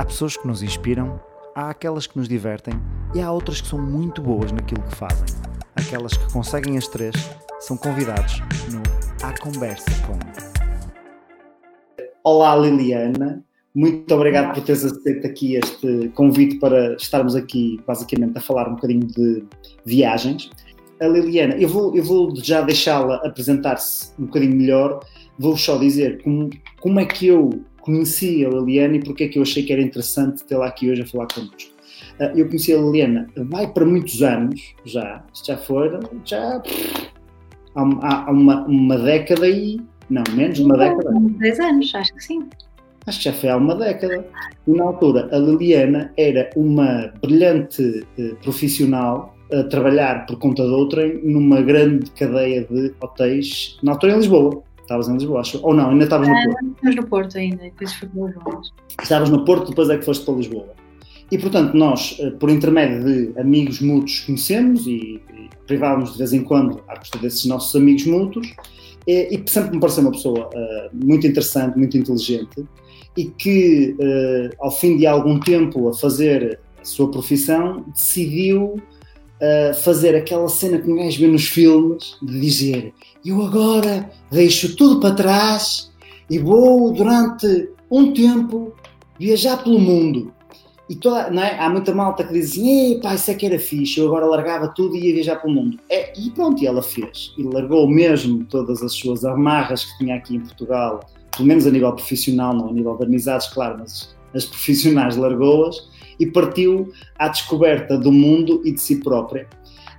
Há pessoas que nos inspiram, há aquelas que nos divertem e há outras que são muito boas naquilo que fazem. Aquelas que conseguem as três são convidados no A Conversa com. Olá Liliana, muito obrigado por teres aceito aqui este convite para estarmos aqui basicamente a falar um bocadinho de viagens. A Liliana, eu vou, eu vou já deixá-la apresentar-se um bocadinho melhor, vou só dizer como, como é que eu conheci a Liliana e porque é que eu achei que era interessante tê-la aqui hoje a falar connosco. Ah, eu conheci a Liliana, vai para muitos anos já, já foram, já há, há uma, uma década e. Não, menos de uma década. 10 anos, acho que sim. Acho que já foi há uma década. E na altura, a Liliana era uma brilhante eh, profissional a trabalhar por conta de outrem numa grande cadeia de hotéis, na altura em Lisboa. Estavas em Lisboa, acho. Ou não, ainda estavas no Porto. Estavas no Porto ainda, depois fui para Lisboa. Estavas no Porto, depois é que foste para Lisboa. E, portanto, nós, eh, por intermédio de amigos mútuos, conhecemos e, e privávamos de vez em quando à custa desses nossos amigos mútuos. E, e sempre me pareceu uma pessoa uh, muito interessante, muito inteligente e que, uh, ao fim de algum tempo a fazer a sua profissão, decidiu uh, fazer aquela cena que um gajo vê nos filmes, de dizer eu agora deixo tudo para trás e vou durante um tempo viajar pelo mundo. E toda, é? há muita malta que diz assim, pá, isso é que era fixe, eu agora largava tudo e ia viajar pelo mundo. É, e pronto, e ela fez. E largou mesmo todas as suas amarras que tinha aqui em Portugal, pelo menos a nível profissional, não a nível de amizades, claro, mas as profissionais largou-as e partiu à descoberta do mundo e de si própria.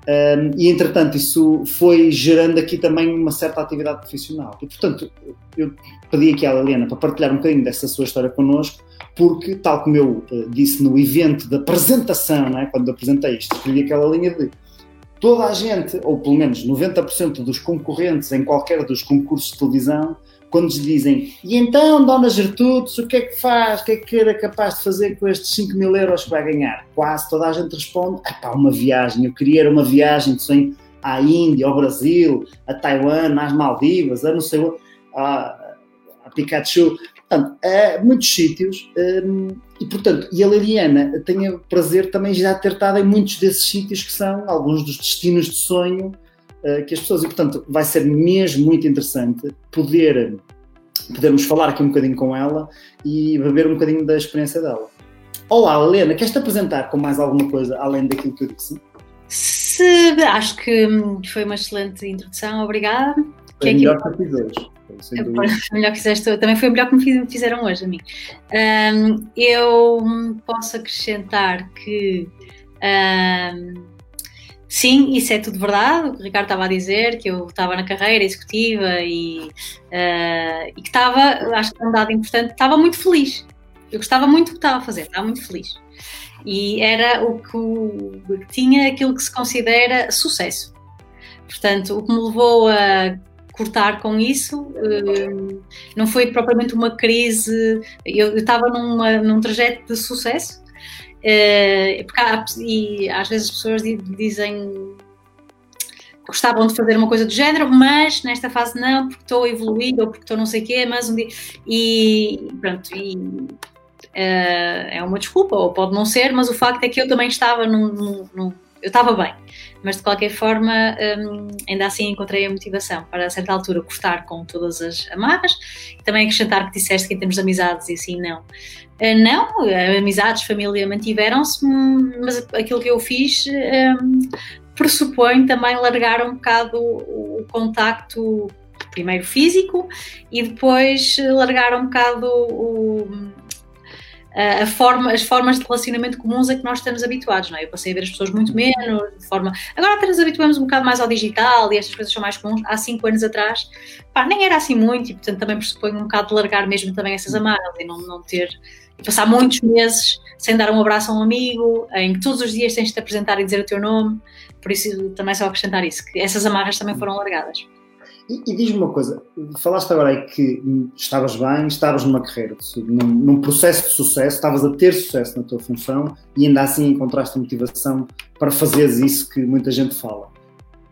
Um, e entretanto, isso foi gerando aqui também uma certa atividade profissional. E portanto, eu pedi aqui à Liliana para partilhar um bocadinho dessa sua história connosco, porque, tal como eu uh, disse no evento da apresentação, é? quando apresentei isto, escrevi aquela linha de toda a gente, ou pelo menos 90% dos concorrentes em qualquer dos concursos de televisão, quando lhes dizem e então, Dona Gertrudes, o que é que faz? O que é que era capaz de fazer com estes 5 mil euros que vai ganhar? Quase toda a gente responde: é pá, uma viagem. Eu queria uma viagem de sonho à Índia, ao Brasil, a Taiwan, às Maldivas, a não sei a, a Pikachu. Portanto, muitos sítios. Um, e, portanto, e a Liliana tem o prazer também já ter estado em muitos desses sítios que são alguns dos destinos de sonho uh, que as pessoas. E, portanto, vai ser mesmo muito interessante poder podermos falar aqui um bocadinho com ela e beber um bocadinho da experiência dela. Olá, Helena, queres-te apresentar com mais alguma coisa além daquilo que eu disse? Se, acho que foi uma excelente introdução, obrigada. Foi que é melhor que, que fiz hoje. melhor que fizeste, também foi melhor que me fizeram hoje a mim. Um, eu posso acrescentar que um, sim, isso é tudo verdade. O Ricardo estava a dizer, que eu estava na carreira executiva e, uh, e que estava, acho que é um dado importante, estava muito feliz. Eu gostava muito do que estava a fazer, estava muito feliz. E era o que, o, que tinha aquilo que se considera sucesso. Portanto, o que me levou a cortar com isso. Uh, não foi propriamente uma crise, eu estava num trajeto de sucesso. Uh, porque há, e às vezes as pessoas dizem gostavam de fazer uma coisa do género, mas nesta fase não, porque estou a evoluir ou porque estou não sei o quê, mas um dia. E pronto, e, uh, é uma desculpa, ou pode não ser, mas o facto é que eu também estava num, num, num eu estava bem, mas de qualquer forma um, ainda assim encontrei a motivação para a certa altura cortar com todas as amarras e também acrescentar que disseste que em termos de amizades e assim não. Uh, não, amizades, família mantiveram-se, mas aquilo que eu fiz um, pressupõe também largar um bocado o, contacto primeiro físico e depois largar um bocado o, a forma, as formas de relacionamento comuns a que nós estamos habituados, não é? Eu passei a ver as pessoas muito menos, de forma... Agora até nos habituamos um bocado mais ao digital e estas coisas são mais comuns. Há cinco anos atrás, pá, nem era assim muito e, portanto, também pressupõe um bocado de largar mesmo também essas amarras e não, não ter... Passar muitos meses sem dar um abraço a um amigo, em que todos os dias tens de te apresentar e dizer o teu nome, por isso também só acrescentar isso, que essas amarras também foram largadas. E, e diz-me uma coisa, falaste agora aí que estavas bem, estavas numa carreira, num, num, processo de sucesso, estavas a ter sucesso na tua função e ainda assim encontraste motivação para fazeres isso que muita gente fala.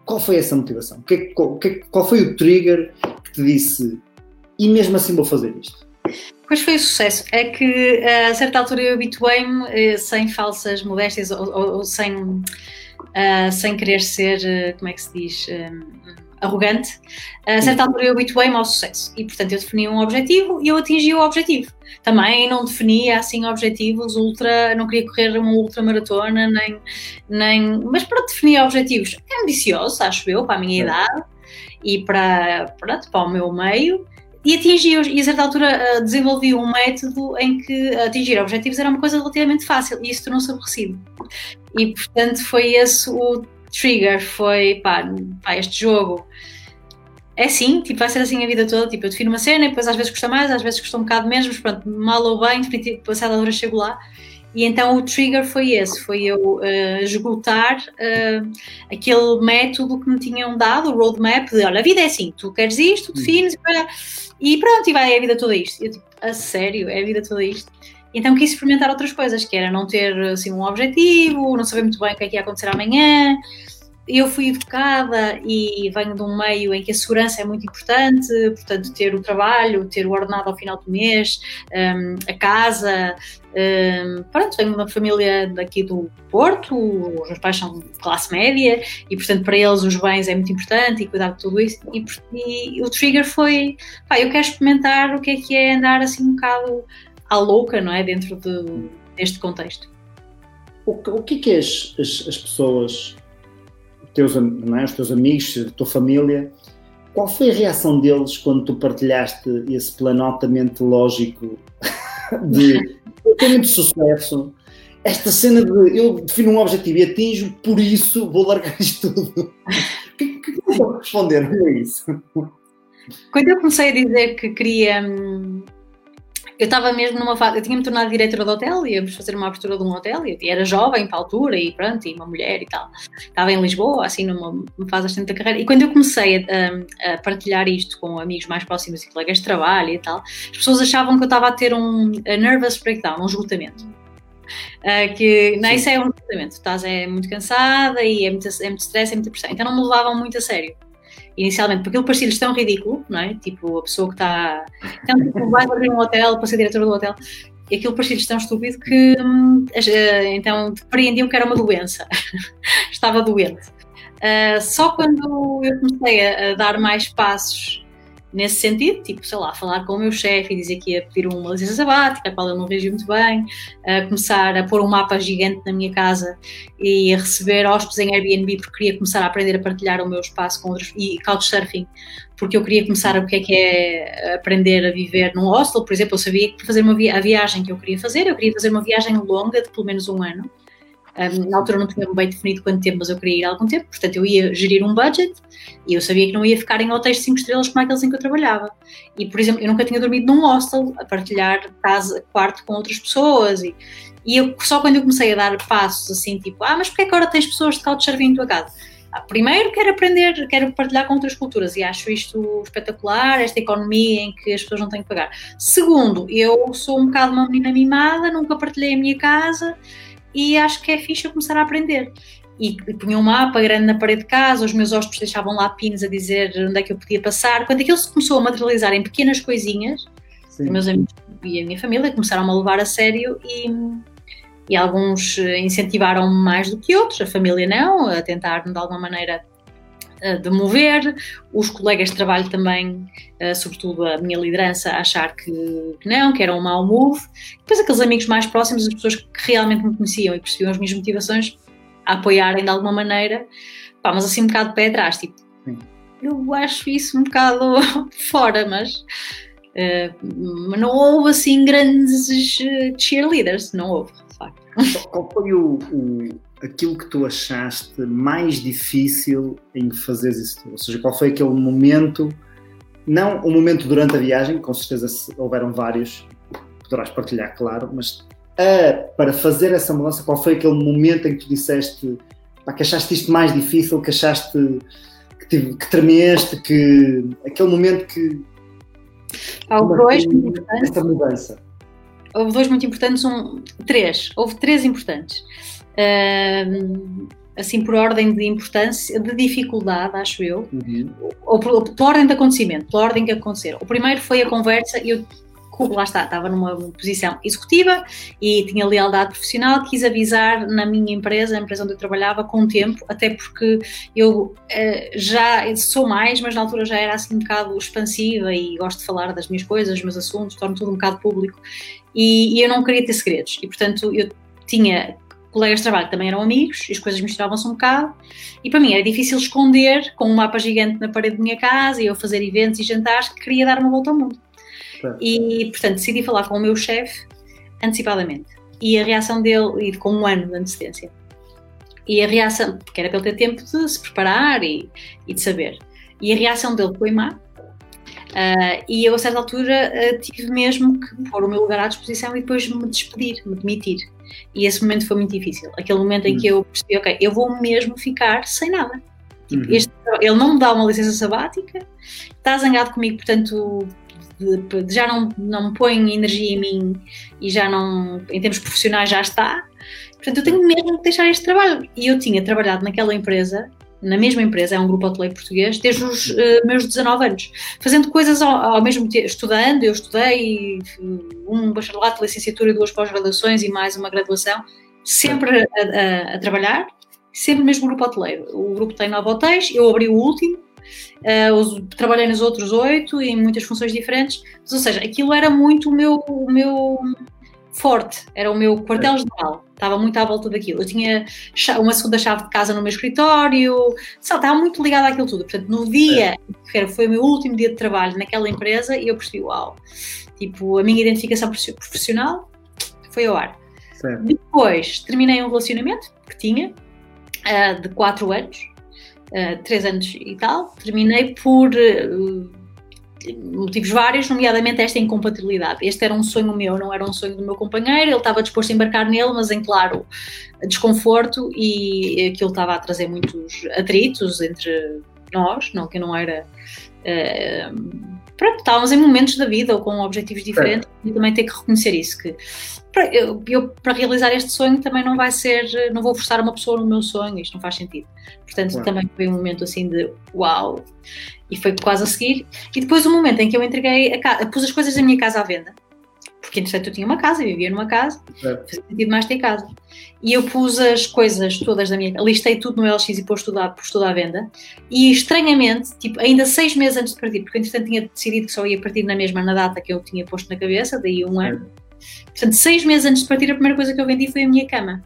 Qual foi essa motivação? Que, qual, que, qual foi o trigger que te disse e mesmo assim vou fazer isto? Pois foi o sucesso. É que a certa altura eu habituei-me, eh, sem falsas modéstias ou, ou, ou sem, uh, sem querer ser, eh, como é que se diz, um, arrogante, a certa altura eu habituei-me ao sucesso e, portanto, eu defini um objetivo e eu atingi o objetivo. Também não definia assim objetivos ultra, não queria correr uma ultramaratona, nem, nem. Mas pronto, definia objetivos ambiciosos, acho eu, para a minha idade e para, pronto, para o meu meio e atingi-os. E a certa altura uh, desenvolvi um método em que atingir objetivos era uma coisa relativamente fácil e isso tornou-se aborrecido. E portanto foi esse o trigger: foi pá, pá, este jogo. É assim, tipo, vai ser assim a vida toda. Tipo, eu defino uma cena e depois às vezes custa mais, às vezes custa um bocado menos, mas pronto, mal ou bem, depois a certa altura chego lá. E então o trigger foi esse, foi eu uh, esgotar uh, aquele método que me tinham dado, o roadmap de, olha, a vida é assim, tu queres isto, defines, e e pronto, e vai, é a vida toda isto. Eu tipo, a sério, é a vida toda isto. Então quis experimentar outras coisas, que era não ter assim um objetivo, não saber muito bem o que é que ia acontecer amanhã. Eu fui educada e venho de um meio em que a segurança é muito importante, portanto, ter o trabalho, ter o ordenado ao final do mês, um, a casa, um, pronto, tenho uma família daqui do Porto, os meus pais são de classe média e, portanto, para eles os bens é muito importante e cuidar de tudo isso. E, e o trigger foi, pá, eu quero experimentar o que é que é andar assim um bocado à louca, não é? Dentro de, deste contexto. O, o que é que as, as, as pessoas, teus, é? os teus amigos, a tua família, qual foi a reação deles quando tu partilhaste esse plano altamente lógico de tem muito sucesso. Esta cena de eu defino um objetivo e atinjo, por isso vou largar isto tudo. O que, que, que vou responder a isso? Quando eu comecei a dizer que queria. Hum, eu estava mesmo numa fase. Eu tinha-me tornado diretora do hotel, íamos fazer uma abertura de um hotel, e era jovem para a altura, e pronto, e uma mulher e tal. Estava em Lisboa, assim, numa, numa fase bastante da carreira. E quando eu comecei a, a, partilhar isto com amigos mais próximos e colegas de trabalho e tal, as pessoas achavam que eu estava a ter um nervous breakdown, um esgotamento. Uh, que não, isso é um esgotamento, estás é muito cansada e é muito, é muito stress, é muita pressão. Então não me levavam muito a sério inicialmente, porque ele parecia-lhes tão ridículo, não é? Tipo, a pessoa que está. Então, tipo, vai abrir um hotel para ser diretora do hotel. E aquilo parecia-lhes tão estúpido que hum, então compreendiam que era uma doença. Estava doente. Uh, só quando eu comecei a, a dar mais passos nesse sentido, tipo, sei lá, falar com o meu chefe e dizer que ia pedir uma licença sabática, a qual ele não reagiu muito bem, a começar a pôr um mapa gigante na minha casa e a receber hóspedes em Airbnb porque queria começar a aprender a partilhar o meu espaço com outros, e couchsurfing, porque eu queria começar a o que é que é aprender a viver num hostel, por exemplo, eu sabia que fazer uma a viagem que eu queria fazer, eu queria fazer uma viagem longa de pelo menos um ano, um, na altura não tinha bem definido quanto tempo, mas eu queria ir algum tempo, portanto eu ia gerir um budget e eu sabia que não ia ficar em hotéis de 5 estrelas como aqueles em que eu trabalhava. E, por exemplo, eu nunca tinha dormido num hostel a partilhar casa, quarto com outras pessoas e, e eu, só quando eu comecei a dar passos assim, tipo, ah, mas porquê que agora tens pessoas de couchsurfing em tua casa? Ah, primeiro quero aprender, quero partilhar com outras culturas e acho isto espetacular, esta economia em que as pessoas não têm que pagar. Segundo, eu sou um bocado uma menina mimada, nunca partilhei a minha casa, e acho que é fixe eu começar a aprender. E, e punha um mapa grande na parede de casa, os meus hóspedes deixavam lá pinos a dizer onde é que eu podia passar. Quando aquilo se começou a materializar em pequenas coisinhas, Sim. os meus amigos e a minha família começaram a levar a sério e, e alguns incentivaram mais do que outros, a família não, a tentar de alguma maneira eh, de mover, os colegas de trabalho também, eh, sobretudo a minha liderança, a achar que, que, não, que era um mau move. Depois aqueles amigos mais próximos, as pessoas que realmente me conheciam e percebiam as minhas motivações, a apoiarem de alguma maneira, pá, mas assim um bocado de pé atrás, tipo, Sim. eu acho isso um bocado fora, mas, uh, não houve assim grandes cheerleaders, não houve, de facto. Qual foi o, o aquilo que tu achaste mais difícil em fazer isso? Ou seja, qual foi aquele momento, não o momento durante a viagem, com certeza houveram vários, poderás partilhar, claro, mas para fazer essa mudança, qual foi aquele momento em que tu disseste pá, que achaste isto mais difícil, que achaste que, tive, que tremeste, que aquele momento que. Houve dois muito importantes. Essa mudança. Houve dois muito importantes, um, três. Houve três importantes assim por ordem de importância, de dificuldade, acho eu, uhum. ou, por, ou pela ordem de acontecimento, pela ordem que aconteceram. O primeiro foi a conversa, eu lá está, estava numa posição executiva e tinha lealdade profissional, quis avisar na minha empresa, a empresa onde eu trabalhava, com o tempo, até porque eu uh, já sou mais, mas na altura já era assim um bocado expansiva e gosto de falar das minhas coisas, dos meus assuntos, torno tudo um bocado público e, e eu não queria ter segredos e, portanto, eu tinha colegas de trabalho que também eram amigos e as coisas misturavam-se um bocado. E para mim era difícil esconder com um mapa gigante na parede da minha casa e eu fazer eventos e jantares que queria dar uma volta ao mundo. E, portanto, decidi falar com o meu chefe antecipadamente. E a reação dele, e com um ano de antecedência. E a reação, porque era para ele ter tempo de se preparar e, e de saber. E a reação dele foi má. Uh, e eu, a certa altura, uh, tive mesmo que pôr o meu lugar à disposição e depois me despedir, me demitir. E esse momento foi muito difícil. Aquele momento em que uhum. eu percebi, ok, eu vou mesmo ficar sem nada. Tipo, uhum. este, ele não me dá uma licença sabática, está zangado comigo, portanto, de, de, já não, não me põe energia em mim e já não, em termos profissionais, já está. Portanto, eu tenho mesmo que deixar este trabalho. E eu tinha trabalhado naquela empresa na mesma empresa, é um grupo hoteleiro português, desde os uh, meus 19 anos, fazendo coisas ao, ao, mesmo tempo, estudando, eu estudei um bacharelato, licenciatura e duas pós-graduações e mais uma graduação, sempre a, a, a, trabalhar, sempre no mesmo grupo hoteleiro. O grupo tem nove hotéis, eu abri o último, uh, trabalhei nos outros oito em muitas funções diferentes, mas, ou seja, aquilo era muito o meu, o meu forte, era o meu quartel-general, estava muito à volta daquilo. Eu tinha uma segunda chave de casa no meu escritório, só estava muito ligada àquilo tudo. Portanto, no dia que foi o meu último dia de trabalho naquela empresa, eu percebi, uau, tipo, a minha identificação profissional foi ao ar. Certo. Depois, terminei um relacionamento que tinha, uh, de 4 anos, uh, 3 anos e tal, terminei por... Uh, motivos vários, nomeadamente esta incompatibilidade. Este era um sonho meu, não era um sonho do meu companheiro, ele estava disposto a embarcar nele, mas em claro desconforto e aquilo estava a trazer muitos atritos entre nós, não que não era. Uh, pronto, estávamos em momentos da vida ou com objetivos diferentes é. e também ter que reconhecer isso que para, eu, eu, para realizar este sonho também não vai ser, não vou forçar uma pessoa no meu sonho, isto não faz sentido. Portanto, também foi um momento assim de uau, e foi quase a seguir. E depois o momento em que eu entreguei, a casa, pus as coisas da minha casa à venda, porque entretanto eu tinha uma casa, vivia numa casa, é. fazia sentido mais ter casa. E eu pus as coisas todas da minha listei tudo no LX e pus tudo, à, pus tudo à venda. E estranhamente, tipo, ainda seis meses antes de partir, porque entretanto tinha decidido que só ia partir na mesma na data que eu tinha posto na cabeça, daí um ano. Portanto, seis meses antes de partir, a primeira coisa que eu vendi foi a minha cama.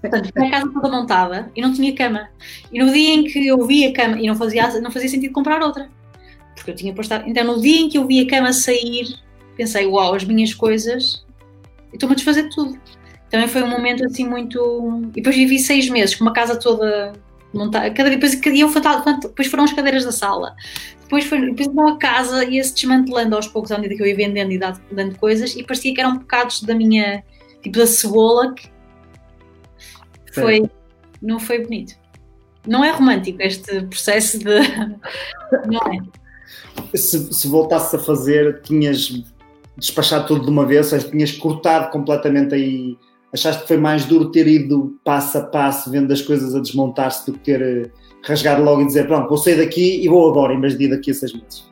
Portanto, tinha a casa toda montada e não tinha cama. E no dia em que eu vi a cama, e não fazia, não fazia sentido comprar outra, porque eu tinha postado. Então, no dia em que eu vi a cama sair, pensei, uau, as minhas coisas, estou-me a desfazer de tudo. Também foi um momento assim muito. E depois vivi seis meses com uma casa toda montada. Cada, depois, fatal, depois foram as cadeiras da sala. Depois, foi, depois a casa ia-se desmantelando aos poucos à medida que eu ia vendendo e dando, dando coisas, e parecia que eram bocados da minha. tipo da cebola que foi, não foi bonito. Não é romântico este processo de. Não é. Se, se voltasses a fazer, tinhas despachado tudo de uma vez, ou seja, tinhas cortado completamente aí. Achaste que foi mais duro ter ido passo a passo, vendo as coisas a desmontar-se, do que ter eh, rasgado logo e dizer: Pronto, vou sair daqui e vou agora, em vez de ir daqui a seis meses?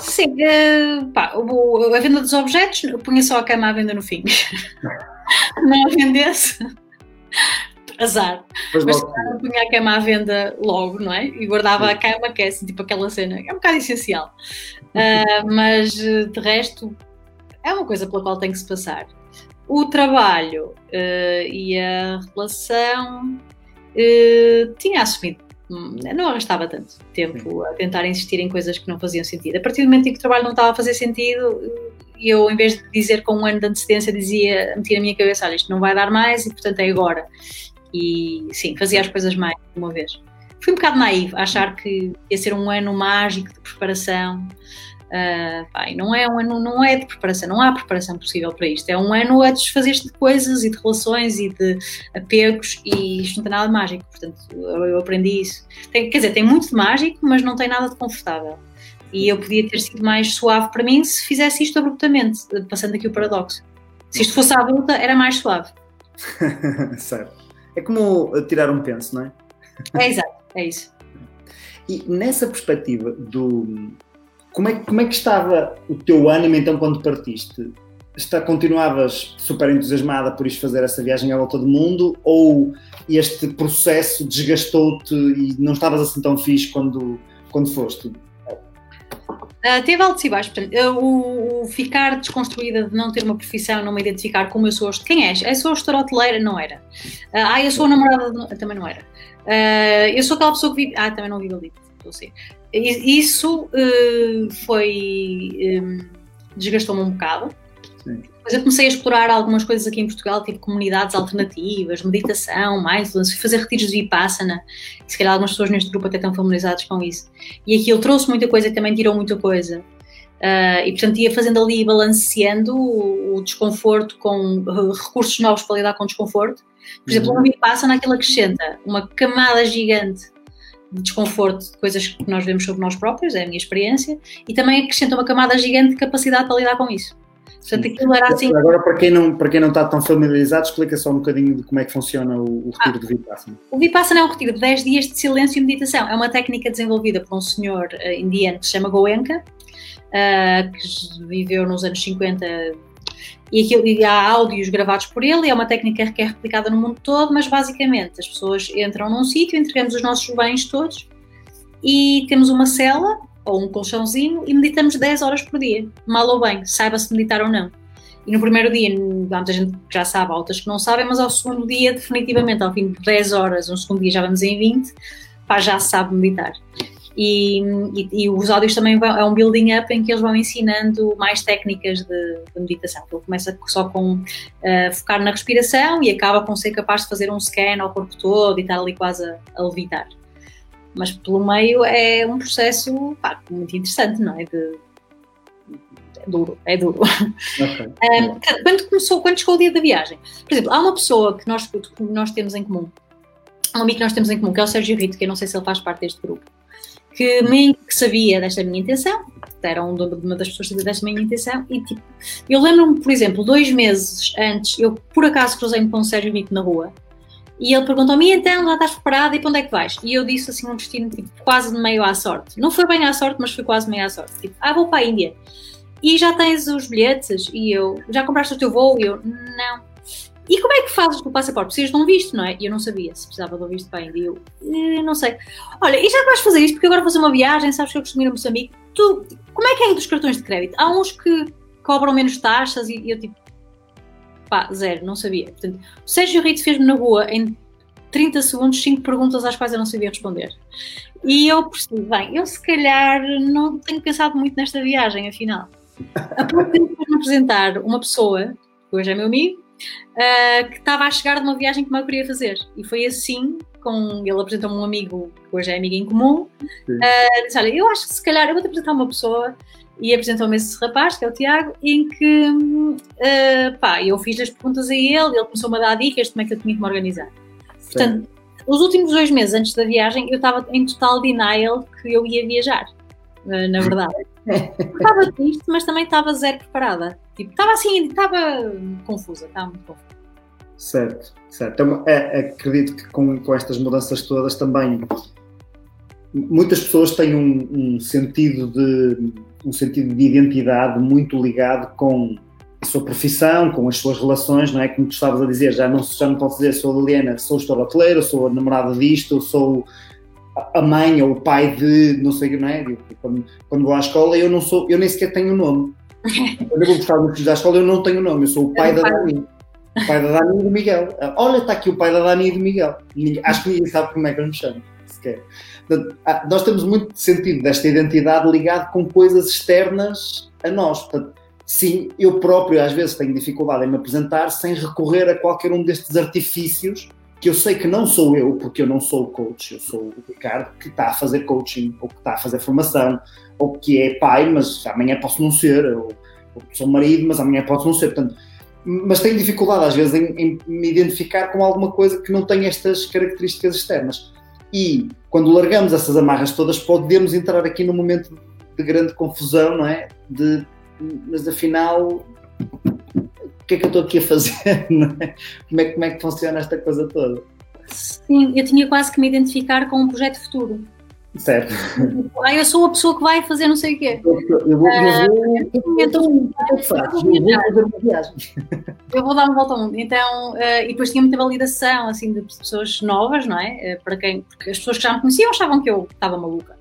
Sim, uh, pá, a venda dos objetos, punha só a cama à venda no fim. não a vendesse, azar. Mas, mas claro, punha a cama à venda logo, não é? E guardava Sim. a cama, que é assim, tipo aquela cena, é um bocado essencial. Uh, mas de resto, é uma coisa pela qual tem que se passar. O trabalho uh, e a relação uh, tinha assumido. Hum, não arrastava tanto tempo a tentar insistir em coisas que não faziam sentido. A partir do momento em que o trabalho não estava a fazer sentido, eu, em vez de dizer com um ano de antecedência, dizia, metia na minha cabeça: olha, isto não vai dar mais e, portanto, é agora e sim, fazia as coisas mais de uma vez. Fui um bocado naivo achar que ia ser um ano mágico de preparação. Uh, não é um ano, não é de preparação, não há preparação possível para isto. É um ano a desfazer-se de coisas e de relações e de apegos e isto não tem nada de mágico. Portanto, eu, aprendi isso. Tem, quer dizer, tem muito de mágico, mas não tem nada de confortável. E eu podia ter sido mais suave para mim se fizesse isto abruptamente, passando aqui o paradoxo. Se isto fosse à adulta, era mais suave. certo. É como tirar um penso, não é? É exato, é isso. E nessa perspectiva do como é, como é que estava o teu ânimo então quando partiste? Está, continuavas super entusiasmada por isto fazer essa viagem à volta do mundo ou este processo desgastou-te e não estavas assim tão fixe quando, quando foste? Uh, teve altos e baixos. O, o, ficar desconstruída de não ter uma profissão, não me identificar como eu sou. Quem és? Eu sou a gestora hoteleira? Não era. Uh, ah, eu sou a namorada? De, também não era. Uh, eu sou aquela pessoa que vive. Ah, também não vivo ali. Isso foi. Um, desgastou-me um bocado. Sim. Depois eu comecei a explorar algumas coisas aqui em Portugal, tipo comunidades alternativas, meditação, mindfulness, fazer retiros de Vipassana. Se calhar algumas pessoas neste grupo até estão familiarizadas com isso. E aquilo trouxe muita coisa e também tirou muita coisa. Uh, e portanto ia fazendo ali, balanceando o, o, desconforto com recursos novos para lidar com o desconforto. Por exemplo, uhum. o Vipassana aquilo acrescenta uma camada gigante de desconforto de coisas que nós vemos sobre nós próprios, é a minha experiência, e também acrescenta uma camada gigante de capacidade para lidar com isso. Portanto, aquilo era assim. Agora, para quem, não, para quem não está tão familiarizado, explica só um bocadinho de como é que funciona o, o retiro ah, do Vipassana. O Vipassana é um retiro de 10 dias de silêncio e meditação. É uma técnica desenvolvida por um senhor uh, indiano que se chama Goenka, uh, que viveu nos anos 50 e, aquilo, e há áudios gravados por ele, é uma técnica que é replicada no mundo todo, mas basicamente as pessoas entram num sítio, entregamos os nossos bens todos e temos uma cela ou um colchãozinho e meditamos 10 horas por dia, mal ou bem, saiba-se meditar ou não. E no primeiro dia, há muita gente que já sabe, há outras que não sabem, mas ao segundo dia, definitivamente, ao fim de 10 horas, um segundo dia já vamos em 20, pá, já sabe meditar. E, e, e, os áudios também vão, é um building up em que eles vão ensinando mais técnicas de, de meditação. Ele começa só com uh, focar na respiração e acaba com ser capaz de fazer um scan ao corpo todo e estar ali quase a, a levitar mas pelo meio é um processo pá, muito interessante, não é? De, é duro, é duro. Okay. Um, quando começou, quando chegou o dia da viagem, por exemplo, há uma pessoa que nós, que nós temos em comum, um amigo que nós temos em comum, que é o Sérgio Rito, que eu não sei se ele faz parte deste grupo, que, que sabia desta minha intenção, era um, uma das pessoas que sabia desta minha intenção, e tipo, eu lembro-me, por exemplo, dois meses antes, eu por acaso cruzei-me com o Sérgio Rito na rua, e ele perguntou-me, então, já estás preparada e para onde é que vais? E eu disse assim um destino tipo, quase meio à sorte. Não foi bem à sorte, mas foi quase meio à sorte. Tipo, ah, vou para a Índia. E já tens os bilhetes? E eu, já compraste o teu voo? E eu, não. E como é que fazes com o passaporte? Precisas de um visto, não é? E eu não sabia se precisava de um visto para a Índia. Eu, eh, não sei. Olha, e já vais fazer isto? Porque agora vou fazer uma viagem, sabes que eu costumo ir a Moçambique. Tu, como é que é dos cartões de crédito? Há uns que cobram menos taxas e, e eu tipo, pá, zero, não sabia. Portanto, o Sérgio Rito fez-me na rua em 30 segundos, 5 perguntas às quais eu não sabia responder. E eu percebi, bem, eu se calhar não tenho pensado muito nesta viagem, afinal. A pouco tempo me apresentar uma pessoa, que hoje é meu amigo, uh, que estava a chegar de uma viagem que eu queria fazer. E foi assim, com ele apresentou-me um amigo, que hoje é amigo em comum, uh, disse, olha, eu acho que se calhar eu vou-te apresentar uma pessoa e apresentou-me esse rapaz, que é o Tiago, em que uh, pá, eu fiz as perguntas a ele, ele começou-me a dar dicas de como é que eu tinha que me organizar. Portanto, os últimos dois meses antes da viagem, eu estava em total denial que eu ia viajar, na verdade. Estava triste, mas também estava zero preparada. Tipo, estava assim, estava confusa, estava muito confusa. Certo, certo. Então, é, acredito que com, com estas mudanças todas também muitas pessoas têm um, um, sentido de um sentido de identidade muito ligado com a sua profissão, com as suas relações, não é? Como tu estavas a dizer, já não, já não posso dizer sou Liliana, sou gestora hoteleira, sou namorada disto, sou a mãe ou o pai de não sei, não é? Quando, quando vou à escola eu não sou, eu nem sequer tenho nome. Quando eu vou buscar os da escola eu não tenho nome, eu sou o pai da Dani. O pai da Dani e do Miguel. Olha, está aqui o pai da Dani e do Miguel. Acho que ninguém sabe como é que eu me chamo, sequer. Ah, nós temos muito sentido desta identidade ligado com coisas externas a nós. Portanto, sim, eu próprio às vezes tenho dificuldade em me apresentar sem recorrer a qualquer um destes artifícios que eu sei que não sou eu, porque eu não sou o coach, eu sou o Ricardo que está a fazer coaching, ou que está a fazer formação, ou que é pai, mas amanhã posso não ser, ou, ou sou marido, mas amanhã posso não ser. Portanto, mas tenho dificuldade às vezes em, em, me identificar com alguma coisa que não tem estas características externas. E quando largamos essas amarras todas, podemos entrar aqui num momento de grande confusão, não é? De mas afinal, que é que eu estou aqui a fazer? É? Como, é, como é que funciona esta coisa toda? Sim, eu tinha quase que me identificar com um projeto futuro. Certo. Ah, eu sou a pessoa que vai fazer não sei o quê. Eu, eu vou, eu vou, dar uma volta ao mundo. Então, uh, e depois tinha muita validação, assim, de pessoas novas, não é? Uh, para quem, porque as pessoas que já me conheciam achavam que eu estava maluca.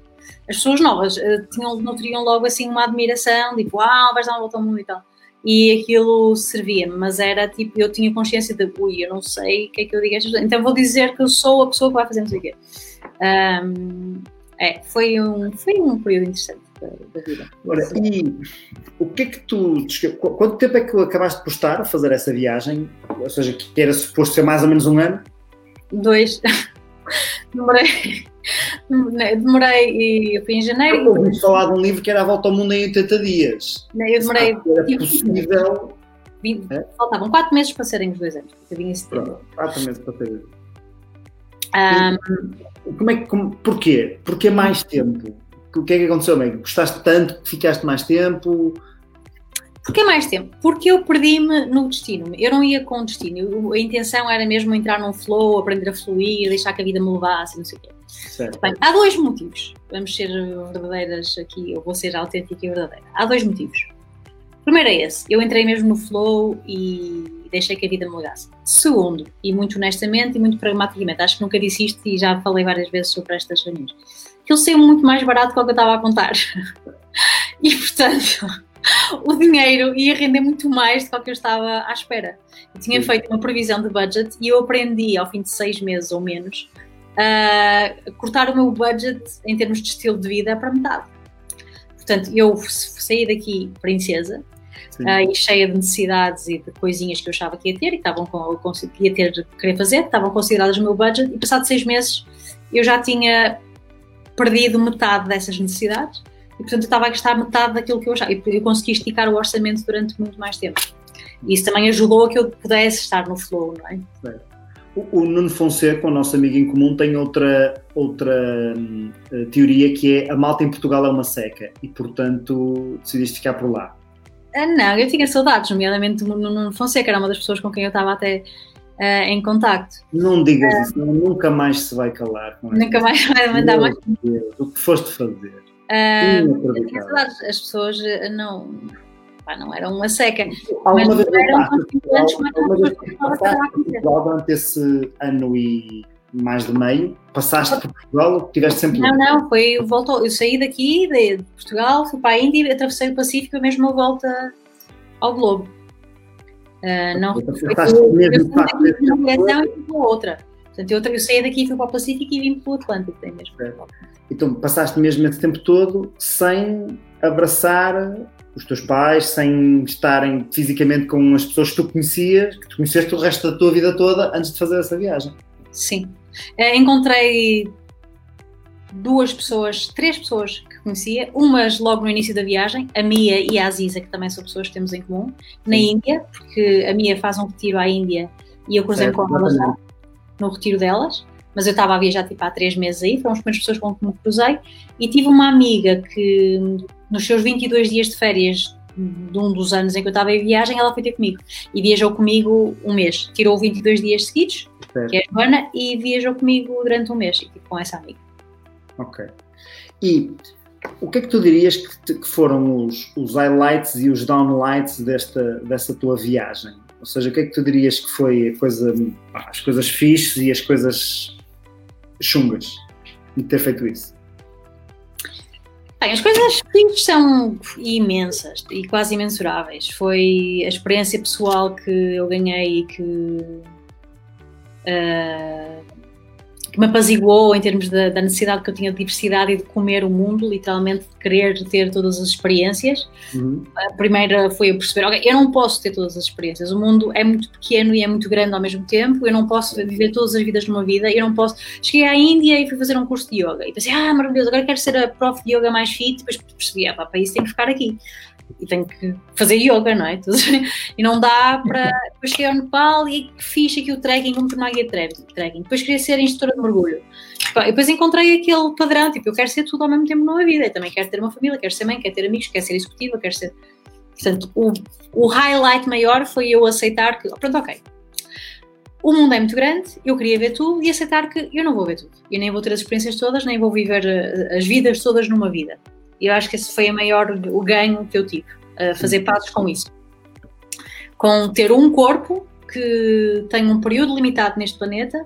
As pessoas novas uh, tinham, nutriam logo, assim, uma admiração, tipo, ah, vais dar uma volta ao mundo e tal. E aquilo servia-me, mas era tipo, eu tinha consciência de, ui, eu não sei o que é que eu digo a estas. Então vou dizer que eu sou a pessoa que vai fazer não sei o quê. Um, é, foi um, foi um período interessante da, da vida. Ora, e o que é que tu. Quanto tempo é que acabaste de postar a fazer essa viagem? Ou seja, que era suposto ser mais ou menos um ano? Dois. demorei. Demorei e eu fui em janeiro. Eu ouvi falar de um livro que era a volta ao mundo em 80 dias. Eu demorei. Era possível. É? Faltavam 4 meses para serem os dois anos. Eu vim em setembro. 4 meses para serem. Um, como é que, como, porquê? Porquê mais tempo? O que é que aconteceu, amigo? Gostaste tanto que ficaste mais tempo? Porquê mais tempo? Porque eu perdi-me no destino. Eu não ia com destino. a intenção era mesmo entrar num flow, aprender a fluir, deixar que a vida me levasse, não sei o quê. Bem, há dois motivos. Vamos ser verdadeiras aqui, eu vou ser autêntica e verdadeira. Há dois motivos. Primeiro é esse. Eu entrei mesmo no flow e deixei que a vida me mudasse. Segundo, e muito honestamente e muito pragmaticamente, acho que nunca disse isto e já falei várias vezes sobre estas reuniões, que eu sei muito mais barato do que o que eu estava a contar. e portanto, o dinheiro ia render muito mais do que eu estava à espera. Eu tinha feito uma previsão de budget e eu aprendi ao fim de seis meses ou menos a cortar o meu budget em termos de estilo de vida para metade. Portanto, eu saí daqui princesa, uh, e cheia de necessidades e de coisinhas que eu achava que ia ter e que estavam com, que ia ter querer fazer, estavam consideradas no meu budget e passado seis meses eu já tinha perdido metade dessas necessidades e portanto eu estava a gastar metade daquilo que eu achava e eu consegui esticar o orçamento durante muito mais tempo. E isso também ajudou a que eu pudesse estar no flow, não é? O, Nuno Fonseca, o nosso amigo em comum, tem outra, outra uh, teoria que é a malta em Portugal é uma seca e, portanto, decidiste ficar por lá. Ah, não, eu tinha saudades, nomeadamente do Nuno Fonseca, era uma das pessoas com quem eu estava até uh, em contacto. Não digas uh, isso, nunca mais se vai calar. nunca mais vai mandar mais. Deus, o que foste fazer? Uh, as pessoas não, pá, não eram uma seca. Alguma mas vez durante esse ano e mais de meio? Passaste por Portugal ou estiveste sempre Não, não, foi, voltou, eu saí daqui de Portugal, fui para a Índia, atravessei o Pacífico, a mesma volta ao globo. Uh, não, então, foi eu e outra. Portanto, eu, eu saí daqui, fui para o Pacífico e vim para o Atlântico. Tem mesmo. Então, passaste mesmo esse tempo todo sem abraçar os teus pais, sem estarem fisicamente com as pessoas que tu conhecias, que tu conheceste o resto da tua vida toda antes de fazer essa viagem. Sim. Uh, encontrei duas pessoas, três pessoas que conhecia, umas logo no início da viagem, a Mia e a Aziza, que também são pessoas que temos em comum, na Sim. Índia, porque a Mia faz um retiro à Índia e eu cruzei com elas lá, no retiro delas, mas eu estava a viajar tipo há três meses aí, foram as primeiras pessoas com quem me cruzei, e tive uma amiga que nos seus 22 dias de férias de um dos anos em que eu estava em viagem, ela foi ter comigo e viajou comigo um mês. Tirou 22 dias seguidos, certo. que é a Joana, e viajou comigo durante um mês, e tipo, com essa amiga. Ok. E o que é que tu dirias que, que foram os, os, highlights e os downlights desta, desta tua viagem? Ou seja, o que é que tu dirias que foi coisa, as coisas fixes e as coisas chungas de ter feito isso? Bem, as coisas que são imensas e quase imensuráveis. Foi a experiência pessoal que eu ganhei e que, uh, que me apaziguou em termos da, da, necessidade que eu tinha de diversidade e de comer o mundo, literalmente de querer ter todas as experiências. Uhum. A primeira foi eu perceber, ok, eu não posso ter todas as experiências. O mundo é muito pequeno e é muito grande ao mesmo tempo. Eu não posso viver todas as vidas numa vida. Eu não posso. Cheguei à Índia e fui fazer um curso de yoga e pensei, ah, maravilhoso, agora quero ser a prof de yoga mais fit. Depois percebi, ah, pá, para isso tenho que ficar aqui e tenho que fazer yoga, não é? E não dá para. Depois cheguei ao Nepal e fiz aqui o trekking como tornar guia trekking. Depois queria ser instrutora de mergulho. E depois encontrei aquele padrão, tipo, eu quero ser tudo ao mesmo tempo numa vida. Eu também quero ter uma família, quero ser mãe, quero ter amigos, quero ser executiva, quero ser. Portanto, o, o highlight maior foi eu aceitar que, pronto, ok. o mundo é muito grande, eu queria ver tudo e aceitar que eu não vou ver tudo. Eu nem vou ter as experiências todas, nem vou viver eh, as vidas todas numa vida. E eu acho que esse foi a maior, o ganho que eu tive, a fazer passos com isso. Com ter um corpo que tem um período limitado neste planeta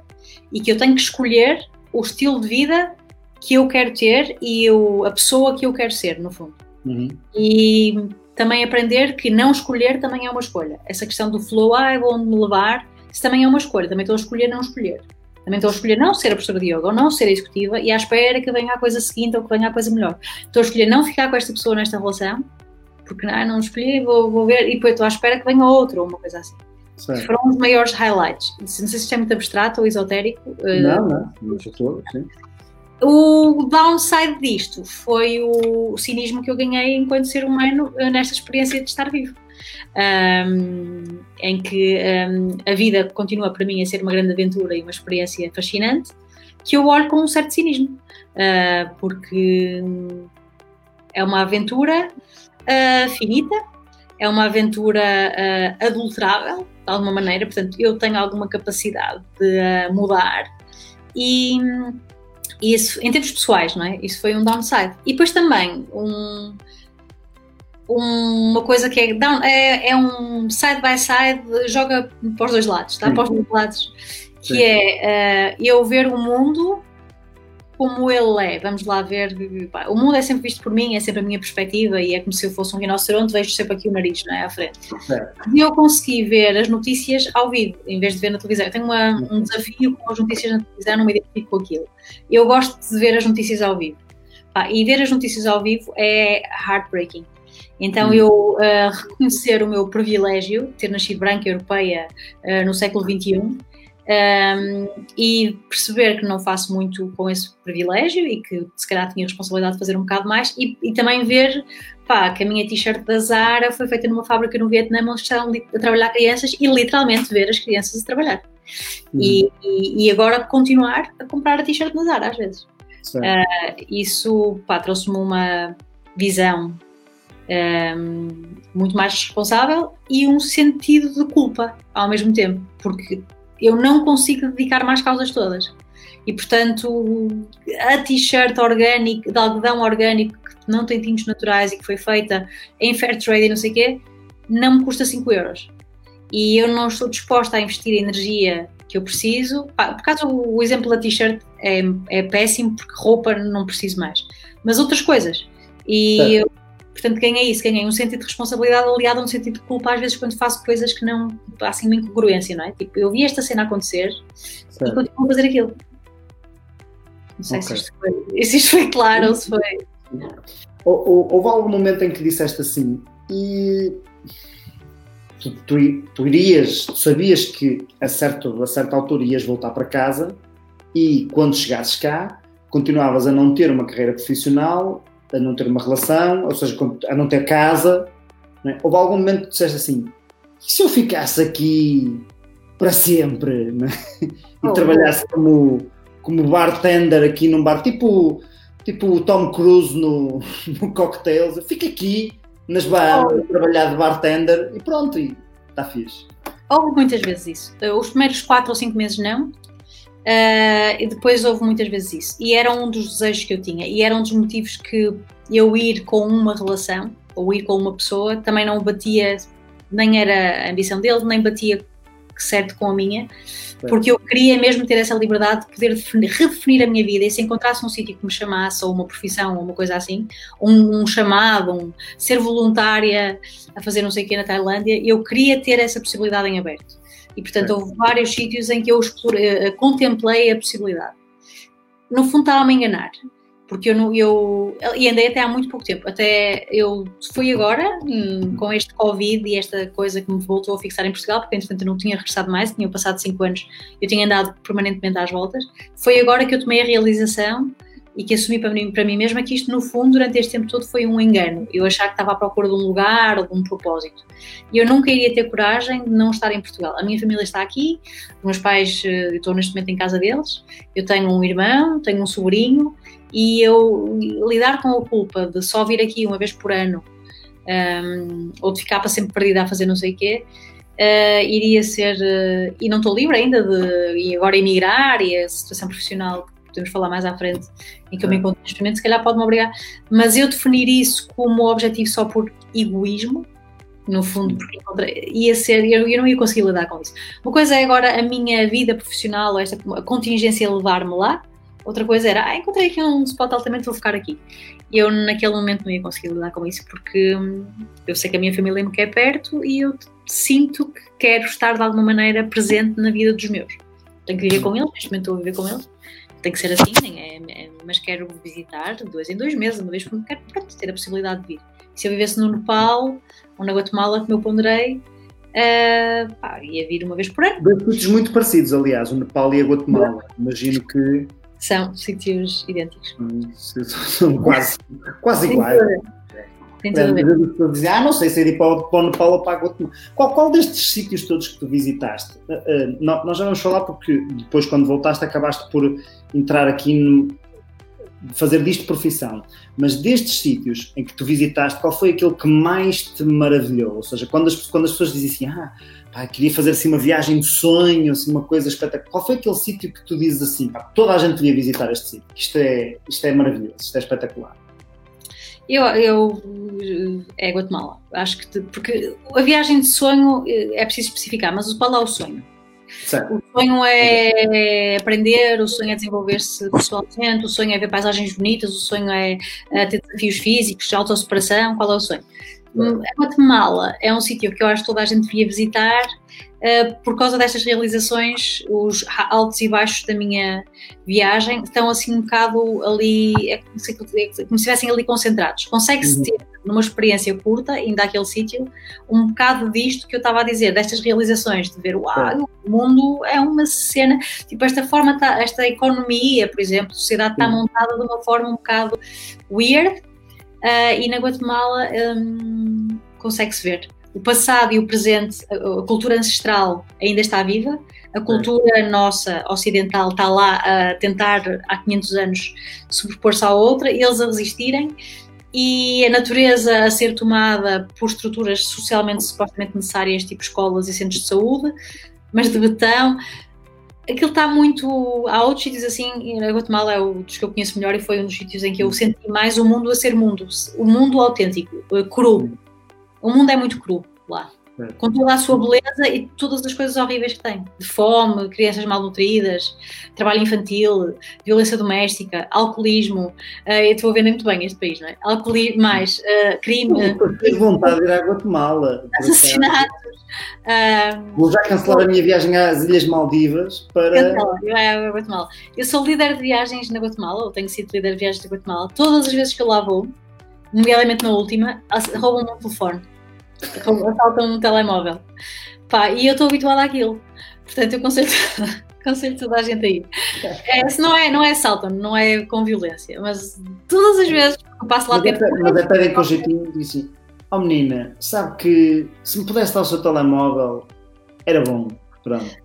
e que eu tenho que escolher o estilo de vida que eu quero ter e eu, a pessoa que eu quero ser, no fundo. Uhum. E também aprender que não escolher também é uma escolha. Essa questão do flow, ah, vou me levar, isso também é uma escolha. Também estou a escolher não escolher. Também estou a escolher não ser a professora de yoga ou não ser a executiva e à espera que venha a coisa seguinte ou que venha a coisa melhor. Estou a escolher não ficar com esta pessoa nesta relação, porque não, não escolhi, vou, vou ver, e depois estou à espera que venha outra ou uma coisa assim. Certo. Foram os maiores highlights. Não sei se isto é muito abstrato ou esotérico. Eh, não, não, não estou, sim. O downside disto foi o, cinismo que eu ganhei enquanto ser humano eh, nesta experiência de estar vivo. Um, em que um, a vida continua para mim a ser uma grande aventura e uma experiência fascinante, que eu olho com um certo cinismo, uh, porque é uma aventura uh, finita, é uma aventura uh, adulterável, de alguma maneira, portanto, eu tenho alguma capacidade de mudar e isso, em termos pessoais, não é? Isso foi um downside. E depois também um, uma coisa que é, down, é, é um side by side, joga para os dois lados, tá? Para os dois lados. Que Sim. é uh, eu ver o mundo como ele é. Vamos lá ver. O mundo é sempre visto por mim, é sempre a minha perspectiva e é como se eu fosse um rinoceronte, vejo sempre aqui o nariz, não é? À frente. E eu consegui ver as notícias ao vivo, em vez de ver na televisão. Eu tenho uma, um desafio com as notícias na televisão, não me identifico com aquilo. Eu gosto de ver as notícias ao vivo. E ver as notícias ao vivo é heartbreaking. Então, hum. eu uh, reconhecer o meu privilégio, ter nascido branca europeia uh, no século XXI, um, e perceber que não faço muito com esse privilégio e que se calhar tinha responsabilidade de fazer um bocado mais e, e também ver pá, que a minha t-shirt da Zara foi feita numa fábrica no Vietnã onde estavam a trabalhar crianças e literalmente ver as crianças a trabalhar uhum. e, e, e, agora continuar a comprar a t-shirt da Zara às vezes uh, isso trouxe-me uma visão um, muito mais responsável e um sentido de culpa ao mesmo tempo porque eu não consigo dedicar mais causas todas. E portanto, a t-shirt orgânica, de algodão orgânico, que não tem tintos naturais e que foi feita em fair trade e não sei o quê, não me custa 5 euros. E eu não estou disposta a investir a energia que eu preciso. Por causa o exemplo da t-shirt é, é péssimo porque roupa não preciso mais. Mas outras coisas. E é. eu Portanto, ganhei isso, ganhei um sentido de responsabilidade aliado a um sentido de culpa, às vezes, quando faço coisas que não. há assim uma incongruência, não é? Tipo, eu vi esta cena acontecer certo. e continuo a fazer aquilo. Não sei okay. se, isto foi, se isto foi claro ou se foi. Houve algum momento em que disseste assim, e tu, tu, tu irias, tu sabias que a, certo, a certa altura ias voltar para casa e quando chegasses cá continuavas a não ter uma carreira profissional a não ter uma relação, ou seja, a não ter casa. Não é? Houve algum momento que disseste assim: e se eu ficasse aqui para sempre é? e oh, trabalhasse como, como bartender aqui num bar, tipo, tipo o Tom Cruise no, no Cocktails, fica aqui nas Bahamas, oh. trabalhar de bartender e pronto, e está fixe. Houve muitas vezes isso. Os primeiros 4 ou 5 meses não, Uh, e depois houve muitas vezes isso. E era um dos desejos que eu tinha. E era um dos motivos que eu ir com uma relação, ou ir com uma pessoa, também não batia, nem era a ambição dele, nem batia certo com a minha, porque eu queria mesmo ter essa liberdade de poder definir, redefinir a minha vida e se encontrasse um sítio que me chamasse, ou uma profissão, ou uma coisa assim, um, um chamado, um, ser voluntária a fazer não sei o que na Tailândia, eu queria ter essa possibilidade em aberto. E, portanto, houve vários sítios em que eu explorei, eh, contemplei a possibilidade. No fundo, estava-me a enganar, porque eu, não, eu. E andei até há muito pouco tempo. Até eu fui agora, hum, com este Covid e esta coisa que me voltou a fixar em Portugal, porque, entretanto, eu não tinha regressado mais, tinha passado cinco anos, eu tinha andado permanentemente às voltas. Foi agora que eu tomei a realização e que assumi para mim, para mim mesma que isto, no fundo, durante este tempo todo foi um engano. Eu achava que estava à procura de um lugar de um propósito. E eu nunca iria ter coragem de não estar em Portugal. A minha família está aqui, meus pais, eh, eu estou neste momento em casa deles, eu tenho um irmão, tenho um sobrinho, e eu lidar com a culpa de só vir aqui uma vez por ano um, ou de ficar para sempre perdida a fazer não sei o quê, uh, iria ser, uh, e não estou livre ainda de e agora emigrar e a situação profissional podemos falar mais à frente em que eu me encontro neste momento, se calhar pode-me obrigar, mas eu definir isso como objetivo só por egoísmo, no fundo, porque ia ser, eu, eu não ia conseguir lidar com isso. Uma coisa é agora a minha vida profissional, esta a contingência levar-me lá, outra coisa era, ah, encontrei aqui um spot altamente, vou ficar aqui. E eu naquele momento não ia conseguir lidar com isso, porque hum, eu sei que a minha família me quer perto e eu sinto que quero estar de alguma maneira presente na vida dos meus. Tenho que viver com eles, neste momento estou a viver com eles, tem que ser assim, é, é, mas quero visitar dois em dois meses, uma vez por quero pronto, ter a possibilidade de vir. Se eu vivesse no Nepal ou na Guatemala, como eu ponderei, uh, pá, ia vir uma vez por ano. Dois sítios muito parecidos, aliás, o Nepal e a Guatemala. Imagino que. São sítios idênticos. Hum, são quase, quase iguais. Tem tudo a ver. Dizer, ah, não sei se é ir para, o Nepal ou para a Guatemala. Qual, qual destes sítios todos que tu visitaste? Uh, uh, nós já vamos falar porque depois, quando voltaste, acabaste por entrar aqui no, fazer disto profissão, mas destes sítios em que tu visitaste, qual foi aquele que mais te maravilhou? Ou seja, quando as, quando as pessoas dizem assim, ah, pá, queria fazer assim uma viagem de sonho, assim, uma coisa espetacular, qual foi aquele sítio que tu dizes assim, pá, toda a gente devia visitar este sítio, isto é, isto é maravilhoso, isto é espetacular? Eu, eu é Guatemala, acho que, te, porque a viagem de sonho eh, é preciso especificar, mas qual é o sonho? Certo. O sonho é aprender, o sonho é desenvolver-se pessoalmente, o sonho é ver paisagens bonitas, o sonho é, é ter desafios físicos, de autossuperação. Qual é o sonho? A Guatemala é um sítio que eu acho que toda a gente devia visitar uh, por causa destas realizações, os altos e baixos da minha viagem estão assim um bocado ali, é como se, é como se estivessem ali concentrados. Consegue-se uhum. ter, numa experiência curta, ainda aquele sítio, um bocado disto que eu estava a dizer, destas realizações, de ver, uau, o mundo é uma cena, tipo, esta forma, tá, esta economia, por exemplo, a sociedade está montada de uma forma um bocado weird, uh, e na Guatemala um, consegue-se ver. O passado e o presente, a, cultura ancestral ainda está viva, a cultura nossa ocidental está lá a tentar há 500 anos sobrepor-se à outra, eles a resistirem e a natureza a ser tomada por estruturas socialmente supostamente necessárias, tipo escolas e centros de saúde, mas de betão, aquilo está muito. Há outros sítios assim, a Guatemala é o dos que eu conheço melhor e foi um dos sítios em que eu senti mais o mundo a ser mundo, o mundo autêntico, cru. O mundo é muito cru lá. É. Com toda a sua beleza e todas as coisas horríveis que tem. De fome, crianças malnutridas, trabalho infantil, violência doméstica, alcoolismo. Uh, eu estou a ver muito bem este país, não é? Alcoolismo, mais uh, crime. Tenho vontade de ir à Guatemala. Assassinatos. Vou já cancelar a minha viagem às Ilhas Maldivas para. Cancela, Guatemala. Eu sou líder de viagens na Guatemala, ou tenho sido líder de viagens na Guatemala. Todas as vezes que eu lá vou, nomeadamente na última, roubam-me um telefone assaltam um telemóvel. Pá, e eu estou habituada àquilo. Portanto, eu conselho, conselho toda a gente a ir. É, se não é, não é assaltam, não é com violência, mas todas as vezes que eu passo lá. É, mas é pedem com jeitinho e disse: Oh menina, sabe que se me pudesse dar o seu telemóvel, era bom. Pronto.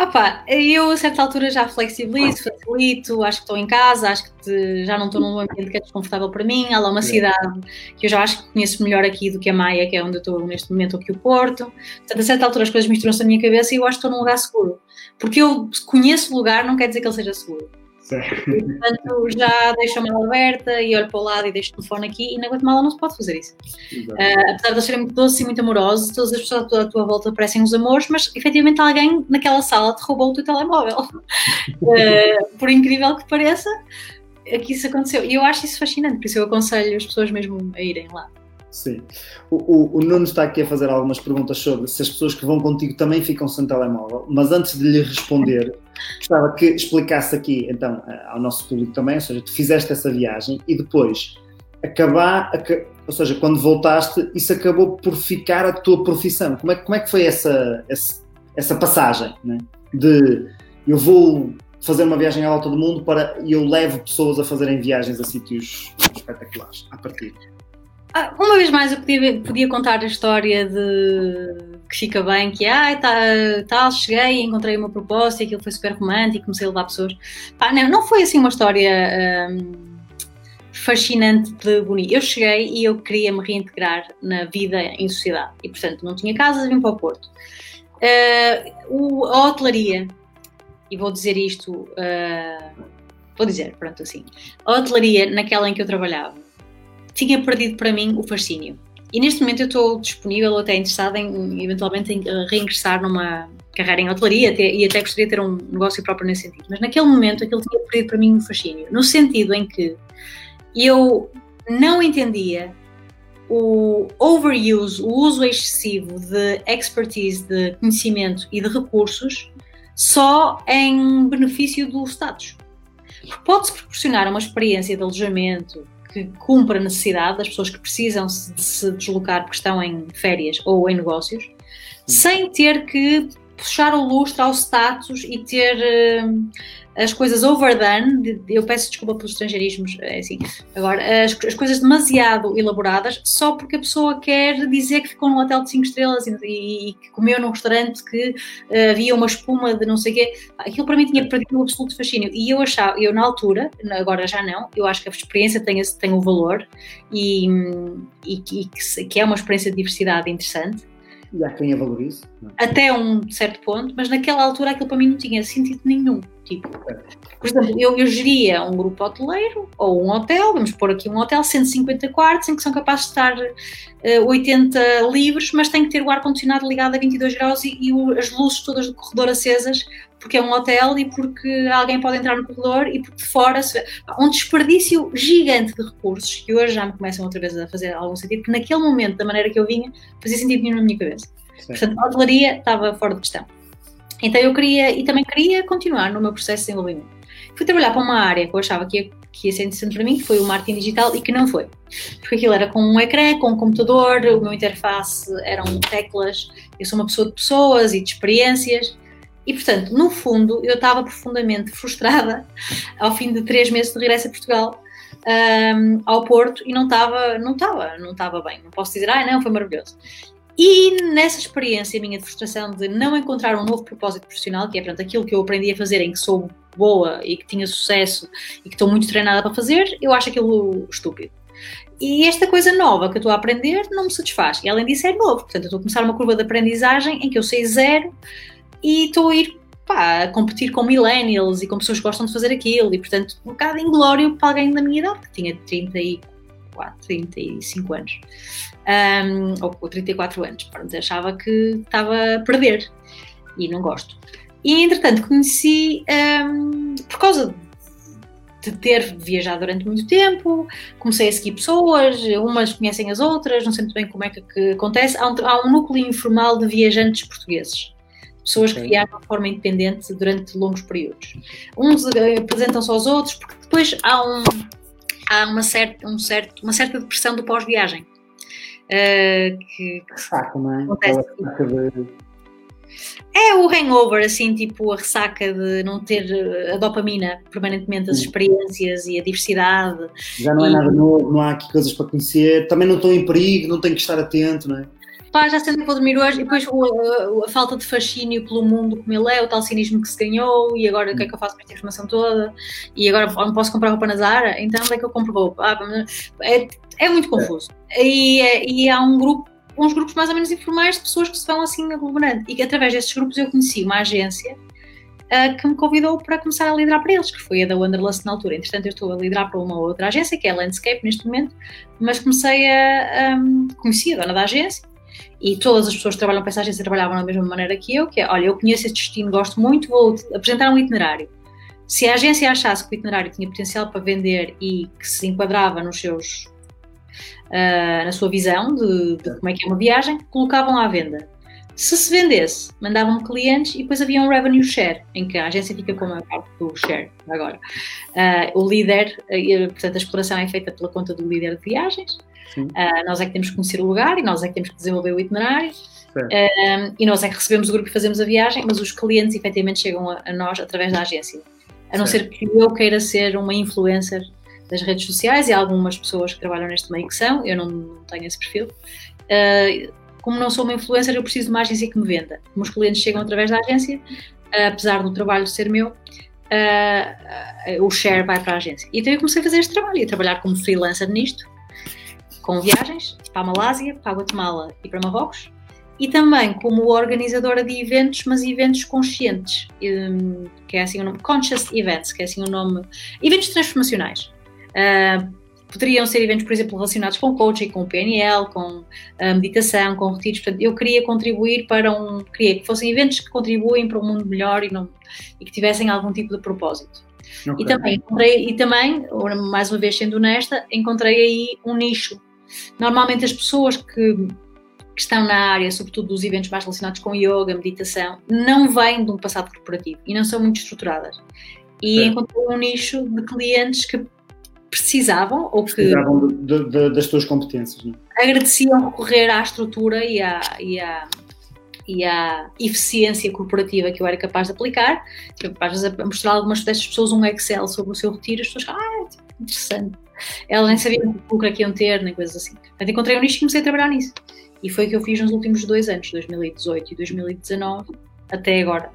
Opa, eu a certa altura já flexibilizo, facilito, acho que estou em casa, acho que já não estou num ambiente que é desconfortável para mim. Há lá uma cidade que eu já acho que conheço melhor aqui do que a Maia, que é onde eu estou neste momento, ou que o Porto. Portanto, a certa altura as coisas misturam-se na minha cabeça e eu acho que estou num lugar seguro. Porque eu conheço o lugar, não quer dizer que ele seja seguro. Portanto, já deixo a mala aberta e olho para o lado e deixo o telefone aqui e na Guatemala não se pode fazer isso. Uh, apesar de eles serem muito doces e muito amorosos, todas as pessoas à tua, volta parecem uns amores, mas efetivamente alguém naquela sala te roubou o teu telemóvel. uh, por incrível que pareça, aqui isso aconteceu. E eu acho isso fascinante, por isso eu aconselho as pessoas mesmo a irem lá. Sim. O, o, o, Nuno está aqui a fazer algumas perguntas sobre se as pessoas que vão contigo também ficam sem telemóvel, mas antes de lhe responder, gostava que explicasse aqui, então, ao nosso público também, ou seja, tu fizeste essa viagem e depois acabar, ou seja, quando voltaste, isso acabou por ficar a tua profissão. Como é, como é que foi essa, essa, essa passagem, né? de eu vou fazer uma viagem à volta do mundo para e eu levo pessoas a fazerem viagens a sítios espetaculares, a partir ah, uma vez mais eu podia, podia, contar a história de que fica bem, que ah, tá, tal, cheguei, encontrei uma proposta e aquilo foi super romântico, comecei a levar pessoas. Pá, não, não foi assim uma história hum, fascinante de bonito. Eu cheguei e eu queria me reintegrar na vida em sociedade e, portanto, não tinha casa, vim para o Porto. Uh, o, a hotelaria, e vou dizer isto, uh, vou dizer, pronto, assim, a hotelaria, naquela em que eu trabalhava, tinha perdido para mim o fascínio. E neste momento eu estou disponível ou até interessada em, eventualmente, em reingressar numa carreira em hotelaria até, e até gostaria de ter um negócio próprio nesse sentido. Mas naquele momento aquilo tinha perdido para mim o fascínio, no sentido em que eu não entendia o overuse, o uso excessivo de expertise, de conhecimento e de recursos só em benefício do status. Pode-se proporcionar uma experiência de alojamento que cumpra a necessidade das pessoas que precisam de se deslocar porque estão em férias ou em negócios, sem ter que puxar o lustre ao status e ter uh, as coisas overdone, eu peço desculpa pelos estrangeirismos, é assim, agora, as, as, coisas demasiado elaboradas só porque a pessoa quer dizer que ficou num hotel de 5 estrelas e, que comeu num restaurante que uh, havia uma espuma de não sei o quê. Aquilo para mim tinha perdido um absoluto fascínio. E eu achava, eu na altura, agora já não, eu acho que a experiência tem, tem o valor e, e, e que, que é uma experiência de diversidade interessante e há quem a valorize. É? Até um certo ponto, mas naquela altura aquilo para mim não tinha sentido nenhum. Tipo, por exemplo, eu, eu geria um grupo hoteleiro ou um hotel, vamos pôr aqui um hotel, 150 quartos, em que são capazes de estar uh, 80 livres, mas tem que ter o ar-condicionado ligado a 22 graus e, e o, as luzes todas do corredor acesas, porque é um hotel e porque alguém pode entrar no corredor e porque de fora se vê. Um desperdício gigante de recursos que hoje já me começam outra vez a fazer algum sentido, que naquele momento, da maneira que eu vinha, fazia sentido nenhum na minha cabeça. Sim. Portanto, a hotelaria estava fora de questão. Então eu queria, e também queria continuar no meu processo de desenvolvimento. Fui trabalhar para uma área que eu achava que ia, que ia ser interessante para mim, que foi o marketing digital, e que não foi. Porque aquilo era com um ecrã, com um computador, o meu interface eram teclas, eu sou uma pessoa de pessoas e de experiências, e portanto, no fundo, eu estava profundamente frustrada ao fim de três meses de regresso a Portugal, um, ao Porto, e não estava, não estava, não estava bem. Não posso dizer, ah, não, foi maravilhoso. E nessa experiência minha de frustração de não encontrar um novo propósito profissional, que é portanto, aquilo que eu aprendi a fazer em que sou boa e que tinha sucesso e que estou muito treinada para fazer, eu acho aquilo estúpido. E esta coisa nova que eu estou a aprender não me satisfaz. E além disso é novo, portanto, eu estou a começar uma curva de aprendizagem em que eu sei zero e estou a ir pá, a competir com millennials e com pessoas que gostam de fazer aquilo. E portanto, um bocado inglório para alguém da minha idade, que tinha 34, 35 anos um, ou, ou 34 anos. Achava que estava a perder e não gosto. E entretanto conheci, um, por causa de ter viajado durante muito tempo, comecei a seguir pessoas, umas conhecem as outras, não sei muito bem como é que, que acontece. Há um, há um, núcleo informal de viajantes portugueses. Pessoas okay. que viajam de forma independente durante longos períodos. Uns apresentam-se aos outros, porque depois há, um, há uma, certa, um certo, uma certa depressão do pós-viagem. Uh, que, que saco, não é? Acontece. É o hangover, assim, tipo a ressaca de não ter a dopamina permanentemente, as experiências e a diversidade. Já não é nada novo, não há aqui coisas para conhecer, também não estou em perigo, não tenho que estar atento, não é? Pá, já sei que vou dormir hoje, e depois a, a, falta de fascínio pelo mundo como ele é, o tal cinismo que se ganhou, e agora o que é que eu faço com esta informação toda? E agora não posso comprar roupa na Zara? Então onde é que eu compro roupa? Ah, é, é muito confuso. E, e há um grupo, uns grupos mais ou menos informais de pessoas que se vão assim aglomerando. E que através desses grupos eu conheci uma agência uh, que me convidou para começar a liderar para eles, que foi a da Wanderlust na altura. Entretanto, eu estou a liderar para uma outra agência, que é a Landscape neste momento, mas comecei a. Um, conheci a dona da agência e todas as pessoas que trabalham para essa agência trabalhavam da mesma maneira que eu, que é, olha, eu conheço este destino, gosto muito, vou apresentar um itinerário. Se a agência achasse que o itinerário tinha potencial para vender e que se enquadrava nos seus uh, na sua visão de, de, como é que é uma viagem, colocavam à venda. Se se vendesse, mandavam clientes e depois havia um revenue share, em que a agência fica com a parte do share agora. Uh, o líder, uh, portanto, a exploração é feita pela conta do líder de viagens. Uh, nós é que temos que conhecer o lugar e nós é que temos que desenvolver o itinerário. e nós é que recebemos o grupo e fazemos a viagem, mas os clientes efetivamente chegam a, a nós através da agência. A não certo. ser que eu queira ser uma influencer das redes sociais e algumas pessoas que trabalham neste meio que são, eu não, não tenho esse perfil. Uh, como não sou uma influencer, eu preciso de uma agência que me venda. Como os clientes chegam através da agência, uh, apesar do trabalho ser meu, uh, o share vai para a agência. E então eu comecei a fazer este trabalho, a trabalhar como freelancer nisto, com viagens para a Malásia, para a Guatemala e para Marrocos, e também como organizadora de eventos, mas eventos conscientes, um, que é assim o nome, Conscious Events, que é assim o nome, eventos transformacionais. Uh, poderiam ser eventos, por exemplo, relacionados com coaching, com PNL, com uh, meditação, com retiros. Portanto, eu queria contribuir para um. Queria que fossem eventos que contribuem para um mundo melhor e, não, e que tivessem algum tipo de propósito. Okay. E também encontrei, e também, mais uma vez sendo honesta, encontrei aí um nicho. Normalmente as pessoas que, que estão na área, sobretudo dos eventos mais relacionados com yoga, meditação, não vêm de um passado corporativo e não são muito estruturadas. E encontrei um nicho de clientes que precisavam ou que precisavam de, de, das tuas competências. Não? É? Agradeciam recorrer à estrutura e à, e, à, e à eficiência corporativa que eu era capaz de aplicar. Eu capaz de mostrar a algumas destas pessoas um Excel sobre o seu retiro, as pessoas, ah, interessante. Ela nem sabia o que é que iam ter, nem coisas assim. Portanto, encontrei um nicho e comecei a trabalhar nisso. E foi o que eu fiz nos últimos dois anos, 2018 e 2019, até agora.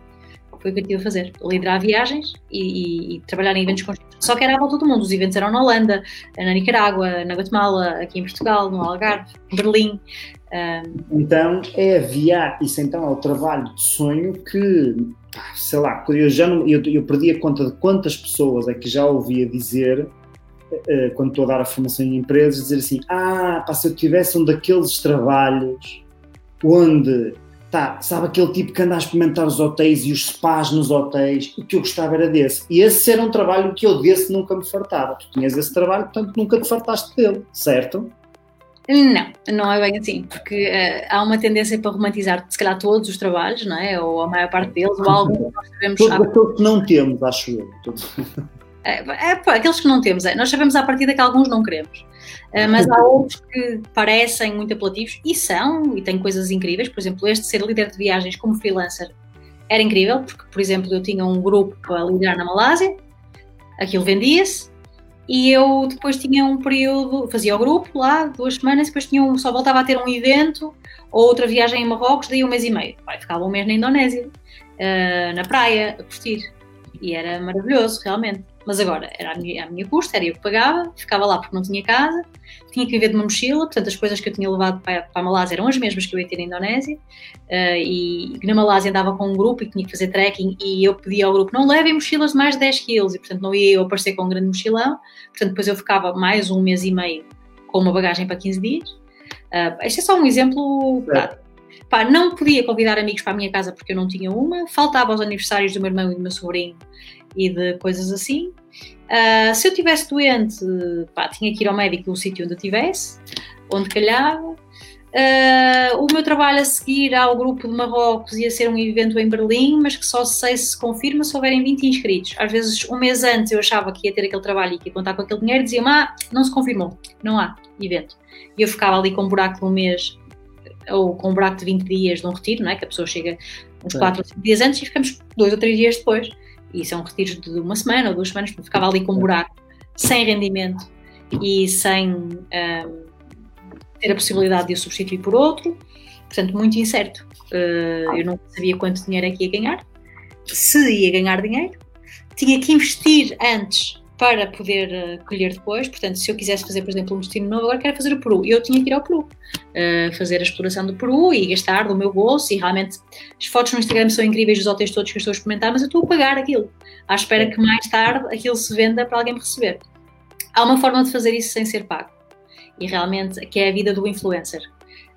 Foi o que eu tive a fazer. Liderar viagens e, e, e trabalhar em eventos conjuntos. Só que era à volta do mundo. Os eventos eram na Holanda, na Nicarágua, na Guatemala, aqui em Portugal, no Algarve, em Berlim. Um... Então é via isso então é o trabalho de sonho que, sei lá, eu já não, eu, eu perdi a conta de quantas pessoas é que já ouvia dizer eh, quando estou a dar a formação em empresas, dizer assim: Ah, pá, se eu tivesse um daqueles trabalhos onde tá, sabe aquele tipo que anda a experimentar os hotéis e os spas nos hotéis, o que eu gostava era desse. E esse era um trabalho que eu desse nunca me fartava. Tu tinhas esse trabalho, portanto nunca te fartaste dele, certo? Não, não é bem assim, porque uh, há uma tendência para romantizar, se calhar, todos os trabalhos, não é? Ou a maior parte deles, ou algo que nós sabemos. Todos aqueles que não temos, acho eu. É, é, pá, aqueles que não temos, é, nós sabemos à partida que alguns não queremos. Uh, mas há outros que parecem muito apelativos e são, e têm coisas incríveis. Por exemplo, este ser líder de viagens como freelancer era incrível, porque, por exemplo, eu tinha um grupo para liderar na Malásia, aquilo vendia-se, e eu depois tinha um período, fazia o grupo lá, duas semanas, depois tinha um, só voltava a ter um evento ou outra viagem em Marrocos, daí um mês e meio. Pai, ficava um mês na Indonésia, uh, na praia, a curtir. E era maravilhoso, realmente. Mas agora, era a minha, a minha custa, era eu que pagava, ficava lá porque não tinha casa, tinha que viver de uma mochila, portanto as coisas que eu tinha levado para, para a Malásia eram as mesmas que eu ia ter na Indonésia, uh, e na Malásia andava com um grupo e tinha que fazer trekking, e eu pedia ao grupo, não levem mochilas de mais de 10 quilos, e portanto não ia eu aparecer com um grande mochilão, portanto depois eu ficava mais um mês e meio com uma bagagem para 15 dias. Uh, este é só um exemplo prático. Pá, não podia convidar amigos para a minha casa porque eu não tinha uma, faltava aos aniversários do meu irmão e do meu sobrinho e de coisas assim. Uh, se eu tivesse doente, pá, tinha que ir ao médico no sítio onde eu estivesse, onde calhava. Uh, o meu trabalho a seguir ao grupo de Marrocos ia ser um evento em Berlim, mas que só sei se confirma se houverem 20 inscritos. Às vezes, um mês antes, eu achava que ia ter aquele trabalho e que ia contar com aquele dinheiro, dizia-me, ah, não se confirmou, não há evento. E eu ficava ali com um buraco de um mês, ou com um buraco de 20 dias de um retiro, não é? Que a pessoa chega uns 4 ou 5 dias antes e ficamos dois ou três dias depois e são retiros de uma semana ou duas semanas, porque ficava ali com um buraco, sem rendimento e sem um, ter a possibilidade de o substituir por outro, portanto, muito incerto. Uh, eu não sabia quanto dinheiro é que ia ganhar, se ia ganhar dinheiro, tinha que investir antes para poder uh, colher depois. Portanto, se eu quisesse fazer, por exemplo, um destino novo, agora quero fazer o Peru, eu tinha que ir ao Peru, uh, fazer a exploração do Peru e gastar do meu bolso. E realmente as fotos no Instagram são incríveis dos hotéis todos que eu estou a experimentar, mas eu estou a pagar aquilo, à espera que mais tarde aquilo se venda para alguém me receber. Há uma forma de fazer isso sem ser pago. E realmente, que é a vida do influencer.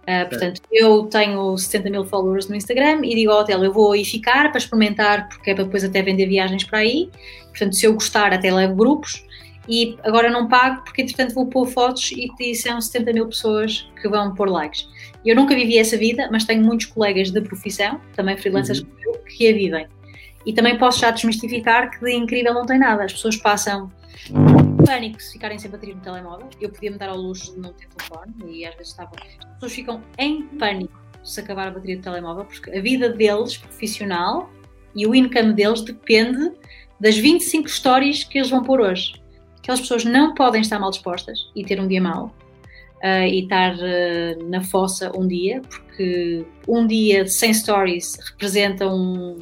Uh, portanto, eu tenho 70 mil followers no Instagram e digo ao hotel, eu vou aí ficar para experimentar, porque é para depois até vender viagens para aí. Portanto, se eu gostar, até levo grupos. E agora não pago, porque entretanto vou pôr fotos e, e são 70 mil pessoas que vão pôr likes. Eu nunca vivi essa vida, mas tenho muitos colegas de profissão, também freelancers uhum. que a vivem. E também posso já desmistificar que de incrível não tem nada. As pessoas passam pânico se ficarem sem bateria no telemóvel. Eu podia me dar ao luxo de não ter telefone e às vezes estava. As pessoas ficam em pânico se acabar a bateria do telemóvel porque a vida deles, profissional, e o income deles depende das 25 histórias que eles vão pôr hoje. Aquelas pessoas não podem estar mal dispostas e ter um dia mau. Uh, e estar uh, na fossa um dia, porque um dia sem stories representa um,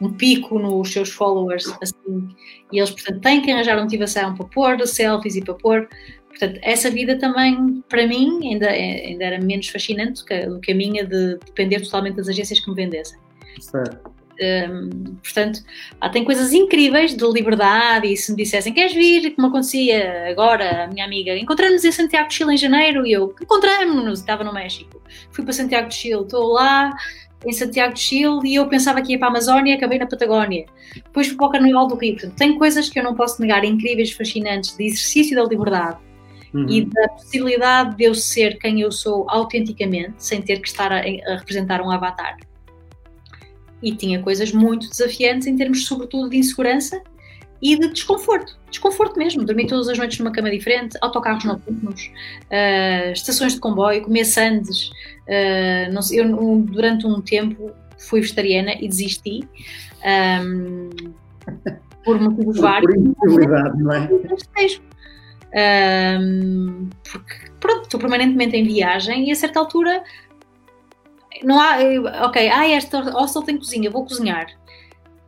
um pico nos seus followers, assim, e eles, portanto, têm que arranjar motivação para pôr selfies e para pôr. Portanto, essa vida também, para mim, ainda, ainda era menos fascinante do que, do que a minha de depender totalmente das agências que me vendessem. Certo. Um, portanto, há, tem coisas incríveis de liberdade e se me dissessem queres vir, como acontecia agora, a minha amiga, encontramos-nos em Santiago de Chile em janeiro e eu, encontramos-nos, estava no México, fui para Santiago de Chile, estou lá em Santiago de Chile e eu pensava que ia para a Amazónia e acabei na Patagónia, depois fui para o Carnaval do Rio, portanto, tem coisas que eu não posso negar, incríveis, fascinantes, de exercício da liberdade. Uhum. e da possibilidade de eu ser quem eu sou autenticamente, sem ter que estar a, a representar um avatar. E tinha coisas muito desafiantes em termos, sobretudo, de insegurança e de desconforto. Desconforto mesmo. Dormir todas as noites numa cama diferente, autocarros noturnos, uh, estações de comboio, comer sandes. Uh, sei, eu, durante um tempo, fui vegetariana e desisti. Um, por motivos vários. Por impossibilidade, não é? Um, porque, pronto, estou permanentemente em viagem e a certa altura não há, ok, ah, esta hostel tem cozinha, vou cozinhar.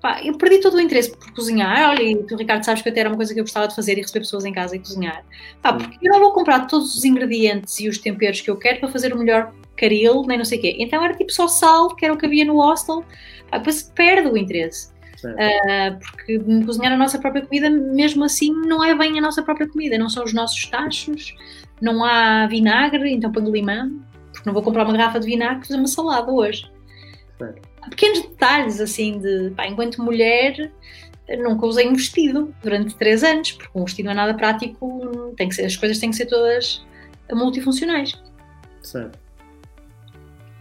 Pá, eu perdi todo o interesse por cozinhar. Olha, e tu, Ricardo, sabes que até era uma coisa que eu gostava de fazer e receber pessoas em casa e cozinhar. Pá, porque eu não vou comprar todos os ingredientes e os temperos que eu quero para fazer o melhor caril, nem não sei o quê. Então era tipo só sal, que era o que havia no hostel. Pá, depois perde o interesse. Uh, porque cozinhar a nossa própria comida, mesmo assim, não é bem a nossa própria comida. Não são os nossos tachos, não há vinagre, então ponho limão porque não vou comprar uma garrafa de vinagre e fazer uma salada hoje. Há pequenos detalhes, assim, de pá, enquanto mulher, nunca usei um vestido durante três anos, porque um vestido não é nada prático, tem que ser, as coisas têm que ser todas multifuncionais. Certo.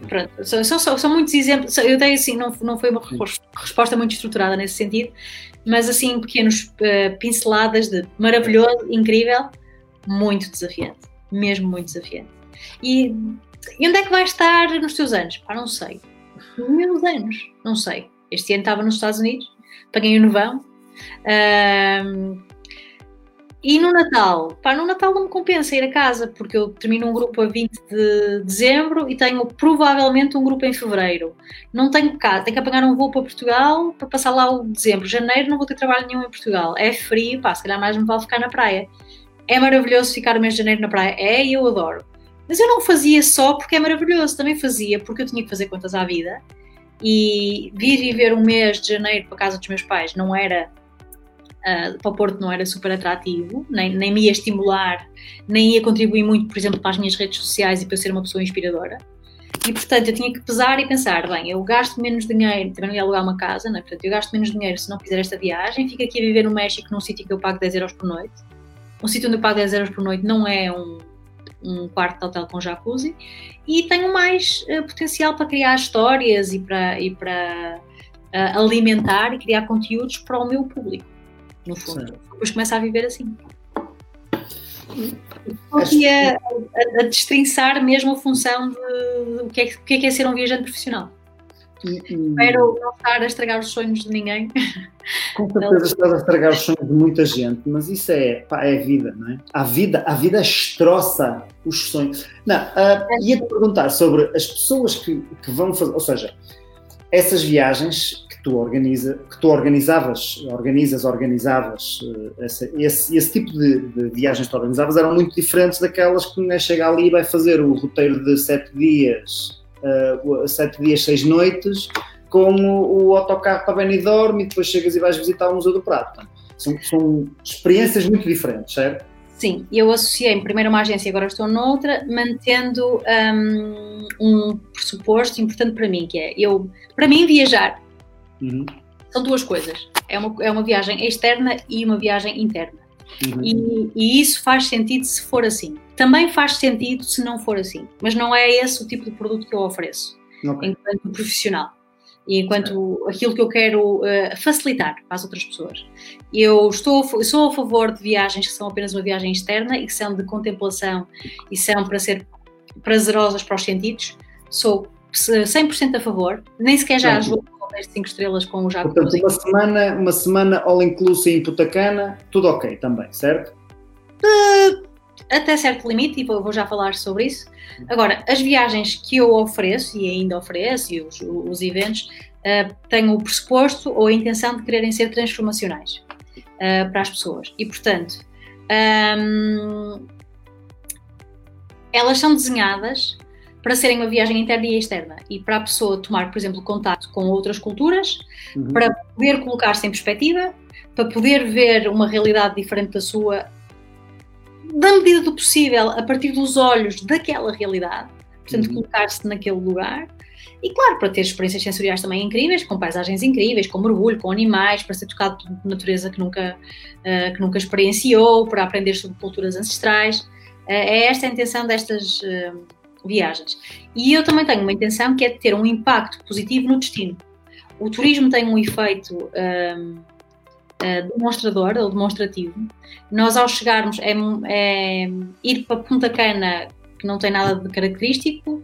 Pronto, são, são, são, muitos exemplos. Eu dei assim, não, não foi uma resposta muito estruturada nesse sentido, mas assim, pequenos uh, pinceladas de maravilhoso, incrível, muito desafiante, mesmo muito desafiante. E e onde é que vai estar nos teus anos? Pá, não sei. Meus anos? Não sei. Este ano estava nos Estados Unidos, paguei o novão. Um, e no Natal? Pá, no Natal não me compensa ir a casa, porque eu termino um grupo a 20 de dezembro e tenho provavelmente um grupo em fevereiro. Não tenho casa, tenho que apagar um voo para Portugal para passar lá o dezembro. Janeiro não vou ter trabalho nenhum em Portugal. É frio, pá, se calhar mais me vale ficar na praia. É maravilhoso ficar o mês de janeiro na praia. É, e eu adoro. Mas eu não fazia só porque é maravilhoso, também fazia porque eu tinha que fazer contas à vida. E vir viver um mês de janeiro para casa dos meus pais não era. Uh, para o Porto não era super atrativo, nem, nem me ia estimular, nem ia contribuir muito, por exemplo, para as minhas redes sociais e para ser uma pessoa inspiradora. E portanto eu tinha que pesar e pensar: bem, eu gasto menos dinheiro, também não ia alugar uma casa, não é? portanto eu gasto menos dinheiro se não fizer esta viagem, fico aqui a viver no México num sítio que eu pago 10 euros por noite. Um sítio onde eu pago 10 euros por noite não é um, um quarto de hotel com jacuzzi e tenho mais uh, potencial para criar histórias e para, e para uh, alimentar e criar conteúdos para o meu público, no fundo. Sim. Depois começa a viver assim. E a, a, a destrinçar mesmo a função de, de, o, que é, o que é, que é ser um viajante profissional. Espero não estar a estragar os sonhos de ninguém. Com certeza estás a estragar os sonhos de muita gente, mas isso é, pá, é vida, não é? A vida, a vida estroça os sonhos. Não, uh, ia-te perguntar sobre as pessoas que, que vão fazer, ou seja, essas viagens que tu, organiza, que tu organizavas, organizas, organizavas, uh, esse, esse, esse, tipo de, de, viagens que tu organizavas eram muito diferentes daquelas que um chega ali e vai fazer o roteiro de sete dias uh, sete dias, seis noites, como o autocarro para Benidorm e depois chegas e vais visitar o Museu do Prato. São, são experiências muito diferentes, certo? Sim, eu associei primeiro uma agência e agora estou noutra, mantendo um, um, pressuposto importante para mim, que é, eu, para mim viajar uhum. são duas coisas, é uma, é uma viagem externa e uma viagem interna. Uhum. E, e, isso faz sentido se for assim. Também faz sentido se não for assim. Mas não é esse o tipo de produto que eu ofereço okay. enquanto profissional. E enquanto aquilo que eu quero uh, facilitar para as outras pessoas. Eu estou, sou a favor de viagens que são apenas uma viagem externa e que são de contemplação e são para ser prazerosas para os sentidos. Sou 100% a favor, nem sequer já ajudo hotéis de 5 estrelas com o jacuzzi. Portanto, uma semana, uma semana all inclusive em Putacana, tudo ok também, certo? Uh, até certo limite, e vou já falar sobre isso. Agora, as viagens que eu ofereço, e ainda ofereço, e os, os eventos, uh, têm o pressuposto ou a intenção de quererem ser transformacionais uh, para as pessoas. E, portanto, um, elas são desenhadas para serem uma viagem interna e externa e para a pessoa tomar, por exemplo, contato com outras culturas, uhum. para poder colocar-se em perspectiva, para poder ver uma realidade diferente da sua, da medida do possível, a partir dos olhos daquela realidade, portanto, uhum. colocar-se naquele lugar. E claro, para ter experiências sensoriais também incríveis, com paisagens incríveis, com mergulho, com animais, para ser tocado por natureza que nunca, uh, que nunca experienciou, para aprender sobre culturas ancestrais. Uh, é esta a intenção destas. Uh, viagens. E eu também tenho uma intenção que é de ter um impacto positivo no destino. O turismo tem um efeito um, uh, demonstrador ou demonstrativo. Nós, ao chegarmos, é, é, ir para Punta Cana, que não tem nada de característico,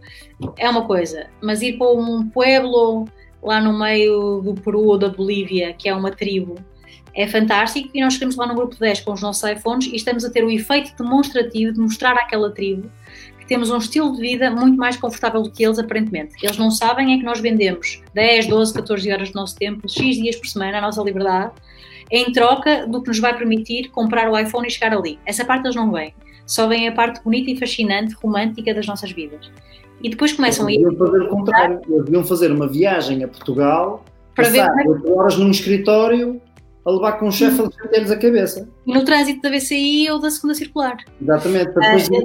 é uma coisa, mas ir para um pueblo lá no meio do Peru ou da Bolívia, que é uma tribo, é fantástico e nós chegamos lá no grupo 10 com os nossos iPhones e estamos a ter o efeito demonstrativo de mostrar àquela tribo temos um estilo de vida muito mais confortável do que eles, aparentemente. Eles não sabem é que nós vendemos 10, 12, 14 horas do nosso tempo, X dias por semana, a nossa liberdade, em troca do que nos vai permitir comprar o iPhone e chegar ali. Essa parte eles não veem. Só vem a parte bonita e fascinante, romântica das nossas vidas. E depois começam a ir. fazer o contrário. Eles deviam fazer uma viagem a Portugal, para passar ver... 8 horas num escritório a levar com um chefe a lhes a cabeça. E no trânsito da VCI ou da segunda circular. Exatamente, para depois ah, é,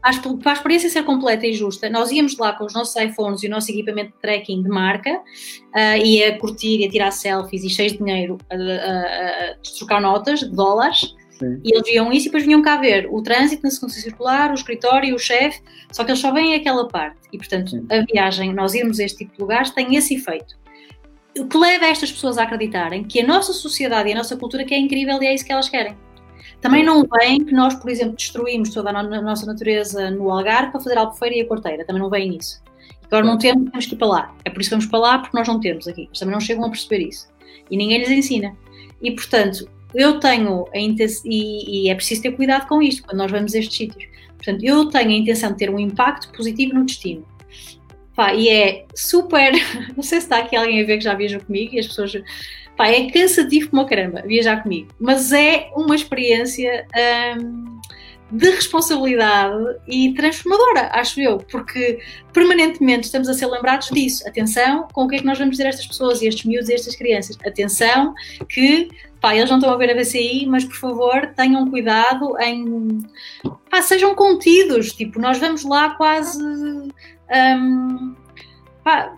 é, para a experiência ser completa e justa, nós íamos lá com os nossos iPhones e o nosso equipamento de tracking de marca uh, e a curtir e a tirar selfies e cheios de dinheiro a, a, a trocar notas de dólares. Sim. E eles viam isso e depois vinham cá ver o trânsito na segunda circular, o escritório, o chefe, só que eles só veem aquela parte. E, portanto, Sim. a viagem, nós irmos a este tipo de lugares, tem esse efeito o que leva estas pessoas a acreditarem que a nossa sociedade e a nossa cultura que é incrível e é isso que elas querem. Também não vem que nós, por exemplo, destruímos toda a nossa natureza no Algarve para fazer a albufeira e a corteira. Também não vem nisso. Agora não temos, temos que ir para lá. É por isso que vamos para lá, porque nós não temos aqui. Eles também não chegam a perceber isso. E ninguém lhes ensina. E, portanto, eu tenho a intenção, e, e é preciso ter cuidado com isto, quando nós vamos a estes sítios. Portanto, eu tenho a intenção de ter um impacto positivo no destino. Pá, e é super. Não sei se está aqui alguém a ver que já viajou comigo e as pessoas. Pá, é cansativo como caramba viajar comigo, mas é uma experiência hum, de responsabilidade e transformadora, acho eu, porque permanentemente estamos a ser lembrados disso. Atenção com o que é que nós vamos dizer a estas pessoas, e estes miúdos e estas crianças. Atenção que pá, eles não estão a ver a VCI, mas por favor tenham cuidado em. Pá, sejam contidos. Tipo, nós vamos lá quase um, pá,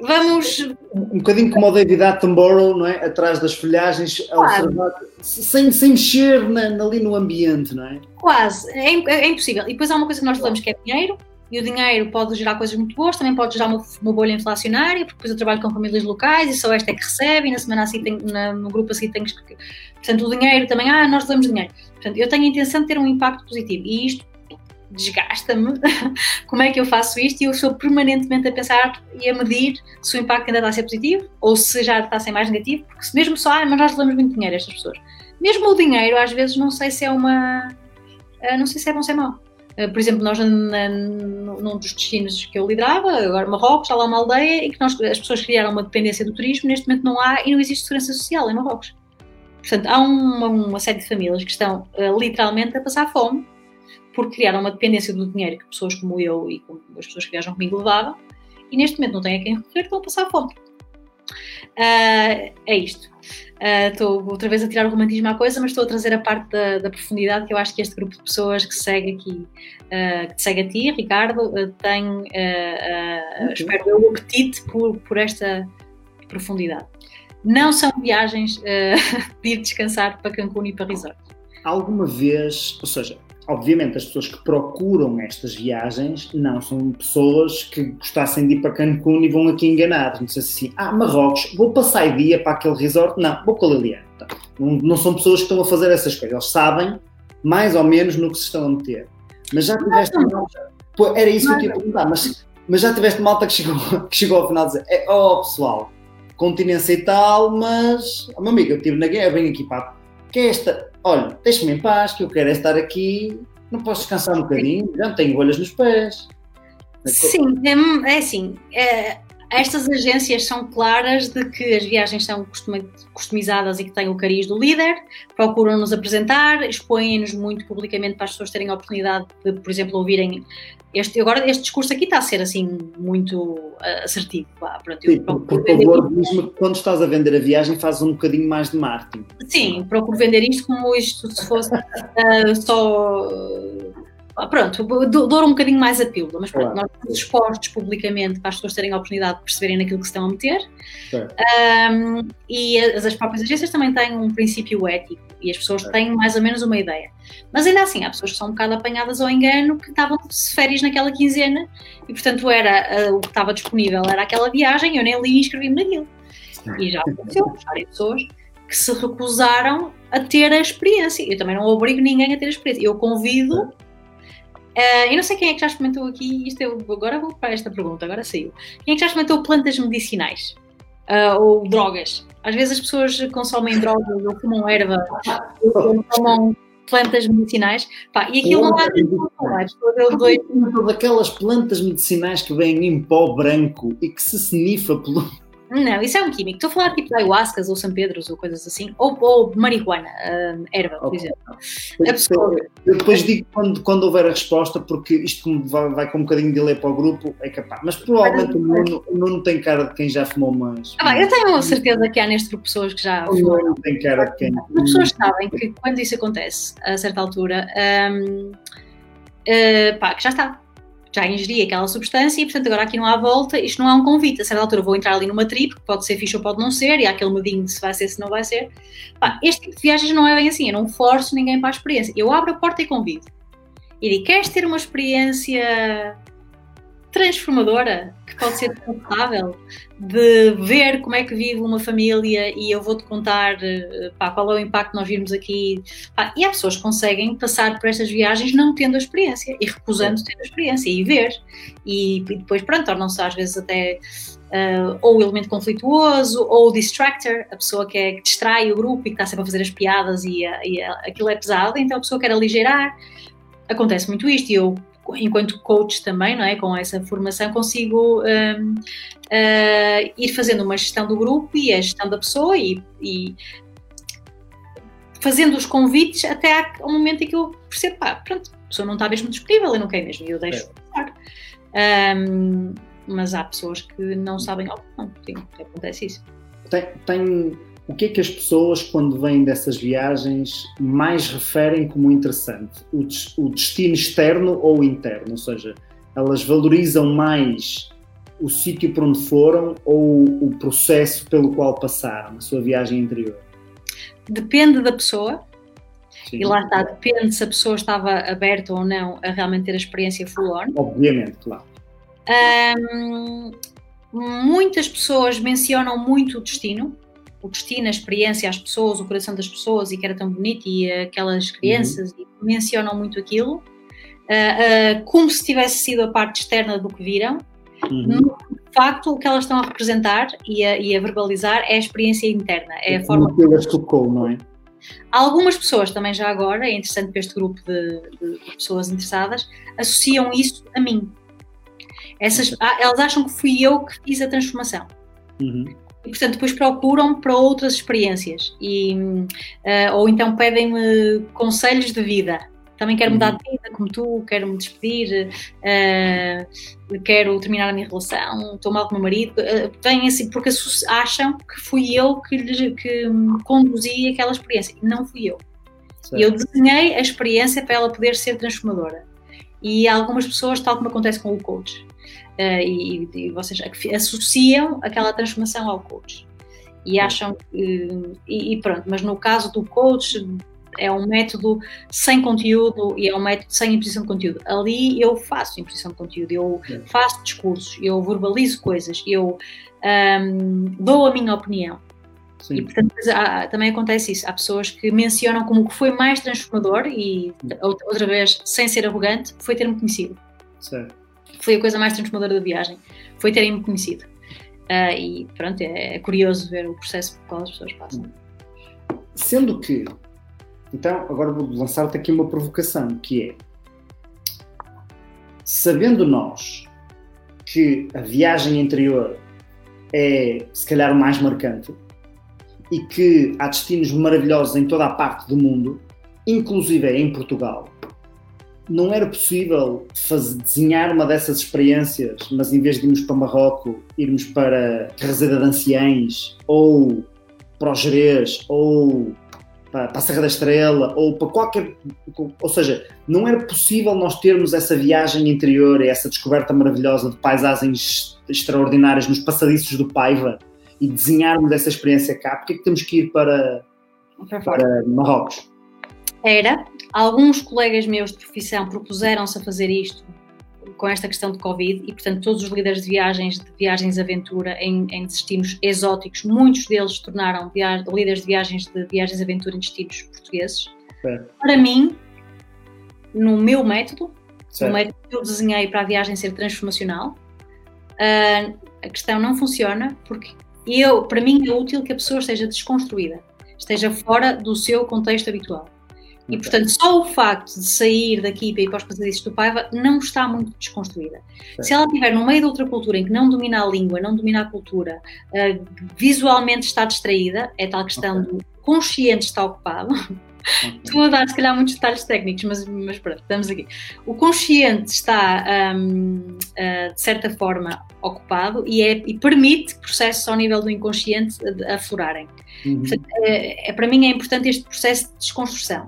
vamos. Um bocadinho como o David Attenborough, não é? Atrás das folhagens, claro. observar, sem, sem mexer na, ali no ambiente, não é? Quase, é, é, impossível. E depois há uma coisa que nós falamos que é dinheiro, e o dinheiro pode gerar coisas muito boas, também pode gerar uma, uma, bolha inflacionária, porque depois eu trabalho com famílias locais e só esta é que recebe, e na semana assim tem, na, no grupo assim tem que. Portanto, o dinheiro também, ah, nós damos dinheiro. Portanto, eu tenho a intenção de ter um impacto positivo e isto desgasta-me como é que eu faço isto e eu estou permanentemente a pensar e a medir se o impacto ainda está a ser positivo ou se já está a ser mais negativo, porque se mesmo só, ah, mas nós levamos muito dinheiro a estas pessoas. Mesmo o dinheiro, às vezes, não sei se é uma. Ah, não sei se é bom ou se é mau. Ah, por exemplo, nós na, num dos destinos que eu liderava, agora Marrocos, há lá uma aldeia e que nós, as pessoas criaram uma dependência do turismo, neste momento não há e não existe segurança social em Marrocos. Portanto, há uma, uma série de famílias que estão uh, literalmente a passar fome porque criaram uma dependência do dinheiro que pessoas como eu e como as pessoas que viajam comigo levavam, e neste momento não têm a quem recorrer, estão a passar fome. Uh, é isto. Uh, estou outra vez a tirar o romantismo à coisa, mas estou a trazer a parte da, da profundidade que eu acho que este grupo de pessoas que segue aqui, uh, que segue a ti, Ricardo, tem, espero eu, o apetite por, por esta profundidade. Não são viagens de ir descansar para Cancún e para resort. Alguma vez, ou seja, obviamente, as pessoas que procuram estas viagens não são pessoas que gostassem de ir para Cancún e vão aqui enganados. Não sei se assim, ah, Marrocos, vou passar dia para aquele resort. Não, vou para Liliana. Não, não são pessoas que estão a fazer essas coisas. Eles sabem mais ou menos no que se estão a meter. Mas já tiveste malta. Pô, era isso que eu tinha perguntar, mas, mas já tiveste malta que chegou, que chegou ao final a dizer: é, oh pessoal, continência e tal, mas, oh, meu amigo, eu estive na guerra, venho aqui para que é esta? Olha, deixa-me em paz, que eu quero é estar aqui, não posso descansar um bocadinho, já não tenho bolhas nos pés. Sim, é, é assim. É, estas agências são claras de que as viagens são customizadas e que têm o cariz do líder, procuram nos apresentar, expõem-nos muito publicamente para as pessoas terem a oportunidade de, por exemplo, ouvirem este, agora este discurso aqui está a ser assim muito uh, assertivo. Pá, pronto, Sim, por, por favor, diz-me que quando estás a vender a viagem fazes um bocadinho mais de marketing. Sim, procuro vender isto como isto se fosse uh, só pronto, dou um bocadinho mais a pílula, mas pronto, claro. nós estamos expostos publicamente para as pessoas terem a oportunidade de perceberem naquilo que se estão a meter. Um, e as, as, próprias agências também têm um princípio ético e as pessoas têm mais ou menos uma ideia. Mas ainda assim, há pessoas que são um bocado apanhadas ao engano que estavam de férias naquela quinzena e, portanto, era uh, o que estava disponível era aquela viagem, eu nem li e inscrevi-me naquilo. E já aconteceu, várias pessoas que se recusaram a ter a experiência. Eu também não obrigo ninguém a ter a experiência. Eu convido Uh, eu não sei quem é que já experimentou aqui, isto eu, agora vou para esta pergunta, agora saiu. Quem é que já experimentou plantas medicinais? Uh, ou drogas? Às vezes as pessoas consomem drogas ou fumam erva ou tomam plantas medicinais pá, e aquilo não há de falar. Daquelas plantas medicinais que vêm em pó branco e que se snifa pelo, não, isso é um químico. Estou a falar tipo de ayahuascas ou São Pedros ou coisas assim. Ou, ou marihuana, uh, erva, por exemplo. pessoa... Eu depois digo quando, quando houver a resposta, porque isto vai, vai com um bocadinho de delay para o grupo, é capaz. Mas provavelmente o Nuno, o Nuno tem cara de quem já fumou mais. Ah, eu tenho a certeza que há neste grupo pessoas que já fumaram. O Nuno tem cara de quem. As pessoas sabem que quando isso acontece, a certa altura, um, uh, ah, pá, que já está já ingeri aquela substância e, portanto, agora aqui não há volta, isto não é um convite. A certa altura vou entrar ali numa trip, que pode ser fixe ou pode não ser, e há aquele medinho de se vai ser, se não vai ser. Pá, este tipo de viagens não é bem assim, eu não forço ninguém para a experiência. Eu abro a porta e convido. E digo, queres ter uma experiência transformadora, que pode ser confortável, de ver como é que vive uma família e eu vou-te contar eh, pá, qual é o impacto nós virmos aqui. Pá, e há pessoas que conseguem passar por estas viagens não tendo a experiência e recusando ter a experiência e ver. E, e depois, pronto, tornam-se às vezes até uh, ou o elemento conflituoso ou o distractor, a pessoa que, é, que distrai o grupo e que está sempre a fazer as piadas e, e aquilo é pesado, então a pessoa quer aligeirar. Acontece muito isto e eu enquanto coach também, não é? Com essa formação, consigo um, uh, ir fazendo uma gestão do grupo e a gestão da pessoa e, e fazendo os convites até ao momento em que eu percebo, pá, pronto, a pessoa não está mesmo disponível, eu não quero mesmo, e eu deixo é. passar. Um, mas há pessoas que não sabem, oh, não, sim, acontece isso. Tem, tem o que é que as pessoas, quando vêm dessas viagens, mais referem como interessante? O, o destino externo ou interno? Ou seja, elas valorizam mais o sítio para onde foram ou o processo pelo qual passaram, a sua viagem interior? Depende da pessoa. Sim. E lá está, depende se a pessoa estava aberta ou não a realmente ter a experiência full on. Obviamente, claro. Um, muitas pessoas mencionam muito o destino, o destino, a experiência, as pessoas, o coração das pessoas e que era tão bonito e aquelas crianças uhum. e mencionam muito aquilo, uh, uh, como se tivesse sido a parte externa do que viram. Uhum. No facto, o que elas estão a representar e a, e a verbalizar é a experiência interna, é, a forma que elas tocou, não é? Algumas pessoas também já agora, é interessante para este grupo de, de, de pessoas interessadas, associam isso a mim. Essas, ah, elas acham que fui eu que fiz a transformação. Uhum e portanto depois procuram para outras experiências e, uh, ou então pedem-me conselhos de vida também quero mudar de vida como tu, quero me despedir, uh, quero terminar a minha relação, estou mal com o meu marido, uh, vêm assim, porque acham que fui eu que, lhe, que conduzi aquela experiência, não fui eu. Certo. Eu desenhei a experiência para ela poder ser transformadora. E algumas pessoas, tal como acontece com o coach, e, e, vocês associam aquela transformação ao coach e acham e, e, pronto, mas no caso do coach é um método sem conteúdo e é um método sem imposição de conteúdo. Ali eu faço imposição de conteúdo, eu faço discursos, eu verbalizo coisas, eu um, dou a minha opinião. Sim. E portanto há, também acontece isso. Há pessoas que mencionam como o que foi mais transformador e outra vez sem ser arrogante foi ter-me conhecido. Certo foi a coisa mais transformadora da viagem, foi terem-me conhecido. Uh, e pronto, é, é, curioso ver o processo pelo qual as pessoas passam. Sendo que Então, agora vou lançar-te aqui uma provocação, que é, sabendo nós que a viagem interior é, se calhar, o mais marcante, e que há destinos maravilhosos em toda a parte do mundo, inclusive em Portugal, não era possível fazer, desenhar uma dessas experiências, mas em vez de irmos para Marrocos, irmos para Carraseda de Anciães, ou para o Jerez, ou para, para a Serra da Estrela, ou para qualquer. Ou seja, não era possível nós termos essa viagem interior e essa descoberta maravilhosa de paisagens extraordinárias nos passadiços do Paiva e desenharmos essa experiência cá. Porque é que temos que ir para, para Marrocos? Era. Alguns colegas meus de profissão propuseram-se a fazer isto com esta questão de Covid e, portanto, todos os líderes de viagens, de viagens aventura em, em destinos exóticos, muitos deles se tornaram via líderes de viagens de viagens aventura em destinos portugueses. Para mim, no meu método, certo. no método que eu desenhei para a viagem ser transformacional, uh, a questão não funciona porque eu, para mim é útil que a pessoa esteja desconstruída, esteja fora do seu contexto habitual. E, portanto, só o facto de sair daqui para ir para os passadiços do Paiva não está muito desconstruída. Se ela estiver no meio de outra cultura em que não domina a língua, não domina a cultura, uh, visualmente está distraída, é tal questão okay. do consciente está ocupado. Okay. Estou a dar, se calhar, muitos detalhes técnicos, mas, mas pronto, estamos aqui. O consciente está, um, uh, ah, de certa forma, ocupado e, é, e permite processos ao nível do inconsciente aflorarem. Uhum. Portanto, é, é, para mim é importante este processo de desconstrução.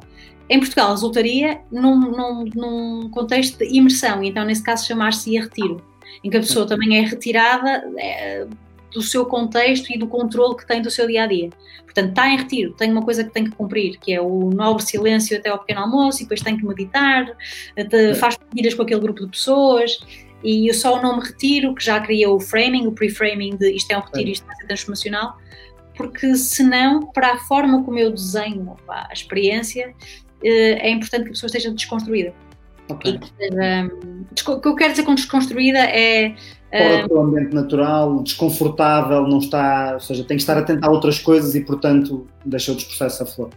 Em Portugal resultaria num, num, num contexto de imersão, então nesse caso chamar-se retiro, em que a pessoa também é retirada é, do seu contexto e do controle que tem do seu dia a dia. Portanto, está em retiro, tem uma coisa que tem que cumprir, que é o nobre silêncio até ao pequeno almoço, e depois tem que meditar, faz partidas com aquele grupo de pessoas, e só o nome retiro, que já cria o framing, o pre-framing de isto é um retiro, isto vai ser transformacional, porque senão, para a forma como eu desenho a experiência, é importante que a pessoa esteja desconstruída. Okay. E, o que eu quero dizer com desconstruída é. Fora do ambiente natural, desconfortável, não está, ou seja, tem que estar atento a outras coisas e, portanto, deixa o processo a flor.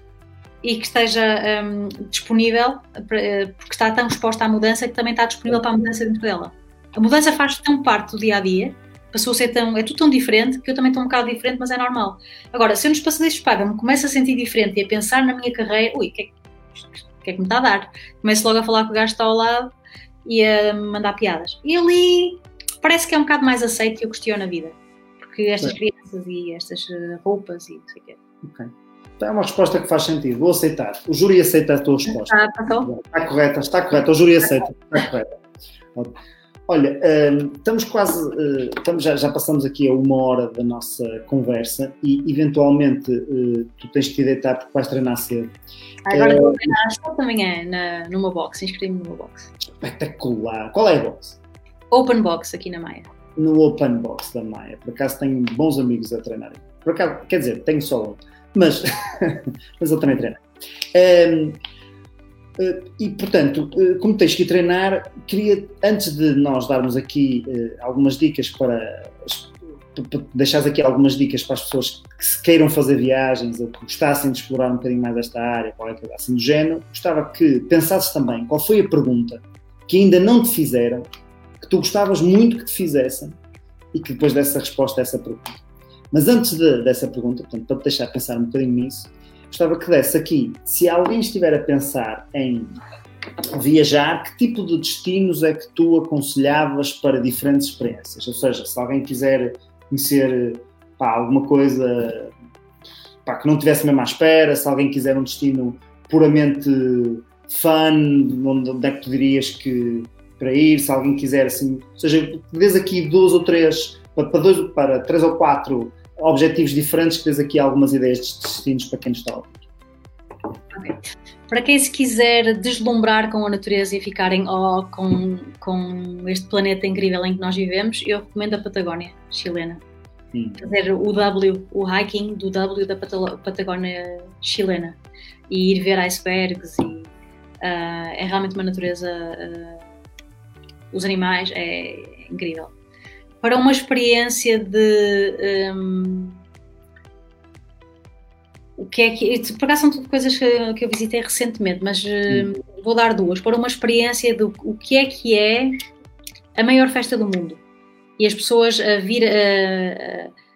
E que esteja um, disponível, porque está tão exposta à mudança que também está disponível para a mudança dentro dela. A mudança faz tão parte do dia a dia, passou a ser tão. é tudo tão diferente que eu também estou um bocado diferente, mas é normal. Agora, se eu nos passadeiros paga me começo a sentir diferente e a pensar na minha carreira, ui, o que é que o que é que me está a dar? Começo logo a falar com o gajo que está ao lado e a mandar piadas. E ali parece que é um bocado mais aceito e eu questiono a vida. Porque estas crianças e estas eh, roupas e não sei o quê. Ok. Então é uma resposta que faz sentido. Vou aceitar. O júri aceita a tua resposta. Ah, passou? Está correta, está correta. O júri aceita. Está correta. Olha, um, estamos quase, uh, estamos, já, já, passamos aqui a uma hora da nossa conversa e eventualmente uh, tu tens que te deitar porque vais treinar cedo. Agora uh, vou treinar só também é na, numa box, inscrevi-me numa box. Espetacular! Qual é a box? Open Box aqui na Maia. No Open Box da Maia, por acaso tenho bons amigos a treinarem. Por acaso, quer dizer, tenho só um, mas, mas eu também treino. Um, e, portanto, uh, como tens que treinar, queria, antes de nós darmos aqui uh, algumas dicas para, deixares aqui algumas dicas para as pessoas que se queiram fazer viagens ou que gostassem de explorar um bocadinho mais esta área, qualquer assim do género, gostava que pensasses também qual foi a pergunta que ainda não te fizeram, que tu gostavas muito que te fizessem e que depois dessa resposta a essa pergunta. Mas antes de, dessa pergunta, portanto, para te deixar pensar um bocadinho nisso, gostava que desse aqui, se alguém estiver a pensar em viajar, que tipo de destinos é que tu aconselhavas para diferentes experiências? Ou seja, se alguém quiser conhecer pá, alguma coisa pá, que não tivesse mesmo à espera, se alguém quiser um destino puramente fun, onde é que tu dirias que para ir, se alguém quiser assim, ou seja, vês aqui duas ou três, para, dois, para três ou quatro objetivos diferentes, que tens aqui algumas ideias de destinos para quem está a ouvir. Para quem se quiser deslumbrar com a natureza e ficarem oh, com, com este planeta incrível em que nós vivemos, eu recomendo a Patagónia chilena. Hum. Fazer o W, o hiking do W da Patagónia chilena e ir ver icebergs e uh, é realmente uma natureza. Uh, os animais é incrível para uma experiência de. Um, o que é que. Por acaso são tudo coisas que, que eu visitei recentemente, mas uh, vou dar duas. Para uma experiência do o que é que é a maior festa do mundo. E as pessoas a vir a, a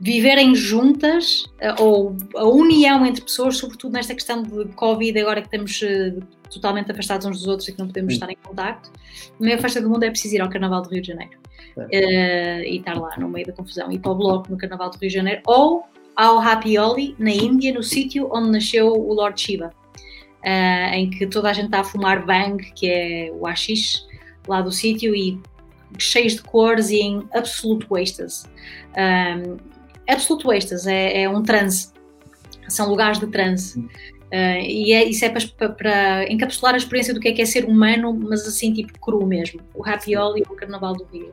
viverem juntas, ou a união entre pessoas, sobretudo nesta questão de Covid, agora que estamos uh, totalmente afastados uns dos outros e que não podemos Sim. estar em contacto. A maior festa do mundo é preciso ir ao Carnaval do Rio de Janeiro. Uh, e estar lá no meio da confusão. Ir para o bloco no Carnaval do Rio de Janeiro. Ou ao Happy Oli, na Índia, no sítio onde nasceu o Lord Shiva, uh, em que toda a gente está a fumar bang, que é o hashish, lá do sítio, e cheios de cores e em absolute êxtase. Um, absolute êxtase é, é, um transe, são lugares de transe. Uh, e é, isso é para, para, encapsular a experiência do que é que é ser humano, mas assim tipo cru mesmo. O Happy Oli e o Carnaval do Rio.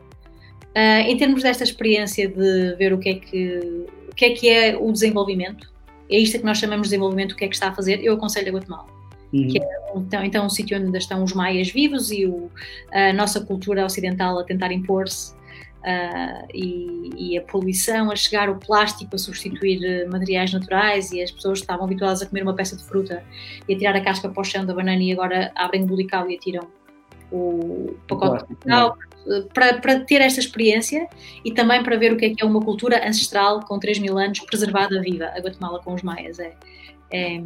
Uh, em termos desta experiência de ver o que é que que é que é o desenvolvimento? É isto que nós chamamos de desenvolvimento, o que é que está a fazer? Eu aconselho a Guatemala. Uhum. Que é então, então um sítio onde ainda estão os maias vivos e o, a nossa cultura ocidental a tentar impor-se uh, e, e, a poluição a chegar, o plástico a substituir eh, materiais naturais e as pessoas estavam habituadas a comer uma peça de fruta e a tirar a casca para o chão da banana e agora abrem o bulical e atiram o pacote de para, ter esta experiência e também para ver o que é que é uma cultura ancestral com 3 mil anos preservada viva, a Guatemala com os maias. É, é,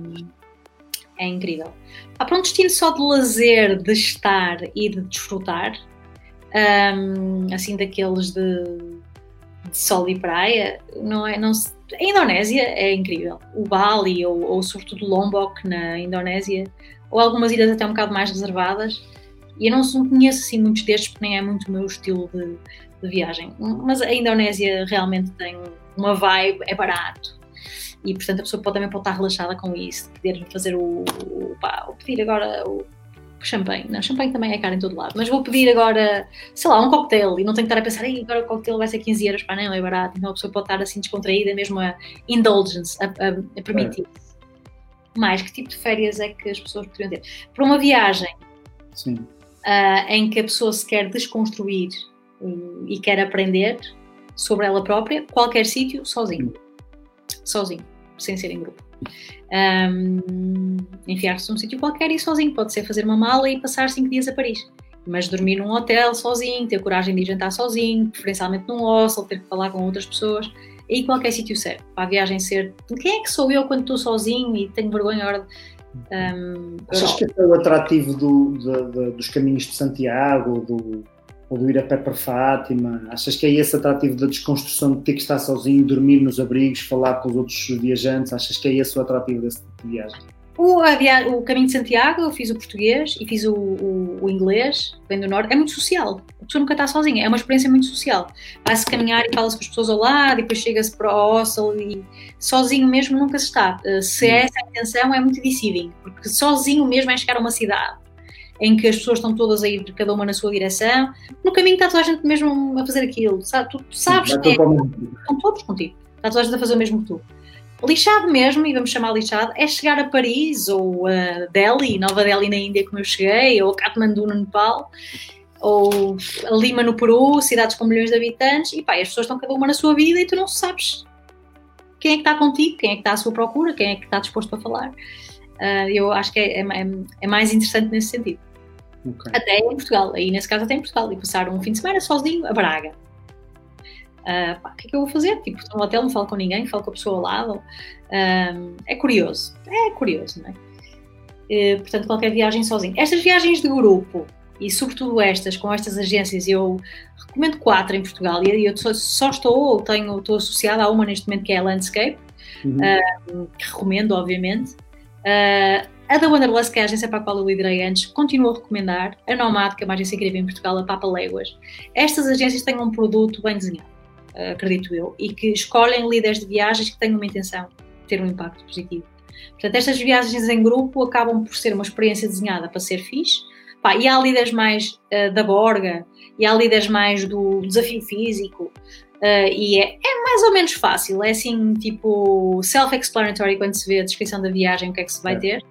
é incrível. Há para um destino só de lazer, de estar e de desfrutar, um, assim daqueles de, de, sol e praia, não é? Não se, a Indonésia é incrível. O Bali ou, ou sobretudo Lombok na Indonésia, ou algumas ilhas até um bocado mais reservadas, e eu não conheço assim muitos destes porque nem é muito o meu estilo de, de viagem. Mas a Indonésia realmente tem uma vibe, é barato. E portanto a pessoa pode, também pode estar relaxada com isso, poder fazer o, o, pá, o pedir agora o champanhe. Não, champanhe também é caro em todo lado, mas vou pedir agora, sei lá, um cocktail e não tenho que estar a pensar, agora o cocktail vai ser 15 euros, pá, não, é barato. Então a pessoa pode estar assim descontraída, mesmo a indulgence, a, a, a permitir. É. Mais, que tipo de férias é que as pessoas poderiam ter? Para uma viagem, Sim uh, em que a pessoa se quer desconstruir um, e quer aprender sobre ela própria, qualquer sítio, sozinho. Sozinho, sem ser em grupo. Um, Enfiar-se num sítio qualquer e sozinho. Pode ser fazer uma mala e passar cinco dias a Paris. Mas dormir num hotel sozinho, ter coragem de ir jantar sozinho, preferencialmente num hostel, ter que falar com outras pessoas. E qualquer sítio serve. Para a viagem ser. Quem é que sou eu quando estou sozinho e tenho vergonha um, Achas que é o atrativo do, do, do, dos caminhos de Santiago do, ou do ir a pé para Fátima? Achas que é esse atrativo da desconstrução de ter que estar sozinho, dormir nos abrigos, falar com os outros viajantes? Achas que é esse o atrativo desse tipo de viagem? O, o Caminho de Santiago, eu fiz o português e fiz o, o, o inglês, vem do norte, é muito social. A pessoa nunca está sozinha, é uma experiência muito social. Vai-se caminhar e fala-se com as pessoas ao lado, e depois chega-se para o hostel e sozinho mesmo nunca se está. Eh, se é essa a intenção, é muito deceiving, porque sozinho mesmo é chegar a uma cidade em que as pessoas estão todas a ir cada uma na sua direção, no caminho está toda a gente mesmo a fazer aquilo, sabe? Tu, tu sabes que é, estão todos contigo, está toda a gente a fazer o mesmo que tu. Lixado mesmo, e vamos chamar lixado, é chegar a Paris ou a Delhi, Nova Delhi na Índia, como eu cheguei, ou a Kathmandu no Nepal, ou a Lima no Peru, cidades com milhões de habitantes, e pá, as pessoas estão cada uma na sua vida e tu não sabes quem é que está contigo, quem é que está à sua procura, quem é que está disposto a falar. Uh, eu acho que é, é, é, mais interessante nesse sentido. Okay. Até em Portugal, aí nesse caso até em Portugal, e passar um fim de semana sozinho a Braga Uh, pá, o que é que eu vou fazer? Tipo, estou no hotel, não falo com ninguém, falo com a pessoa ao lado. Uh, é curioso, é curioso, não é? Uh, portanto, qualquer viagem sozinho. Estas viagens de grupo, e sobretudo estas, com estas agências, eu recomendo quatro em Portugal, e eu só, só estou, ou tenho, estou associada a uma neste momento que é a Landscape, uhum. que recomendo, obviamente. a da Wanderlust, que é a agência para a qual eu liderei antes, continuo a recomendar. A Nomad, que é uma agência incrível em Portugal, a Papa Léguas. Estas agências têm um produto bem desenhado acredito eu, e que escolhem líderes de viagens que têm uma intenção de ter um impacto positivo. Portanto, estas viagens em grupo acabam por ser uma experiência desenhada para ser fixe. Pá, e há líderes mais uh, da borga, e há líderes mais do desafio físico, uh, e é, é, mais ou menos fácil. É assim, tipo, self-explanatory quando se vê a descrição da viagem, o que é que se vai é. ter.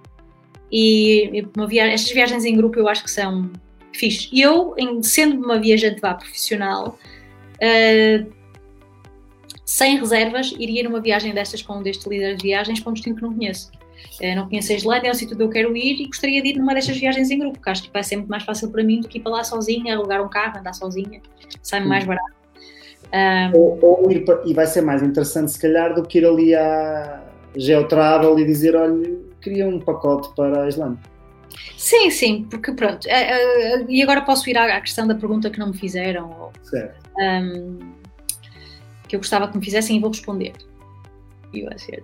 E, estas viagens em grupo eu acho que são fixe. Eu, em, sendo uma viajante vá profissional, uh, sem reservas, iria numa viagem destas com um destes líderes de viagens para um destino que não conheço. Uh, não conheço a Islândia, é um sítio onde eu quero ir e gostaria de ir numa destas viagens em grupo, porque acho que vai ser muito mais fácil para mim do que ir para lá sozinha, alugar um carro, andar sozinha, sai-me mais barato. Um, ou, ou ir para, e vai ser mais interessante, se calhar, do que ir ali à Geotravel e dizer: olha, queria um pacote para a Islândia. Sim, sim, porque pronto. É, é, e agora posso ir à, questão da pergunta que não me fizeram. Certo. Um, que eu gostava que me fizessem e vou responder. E vai ser.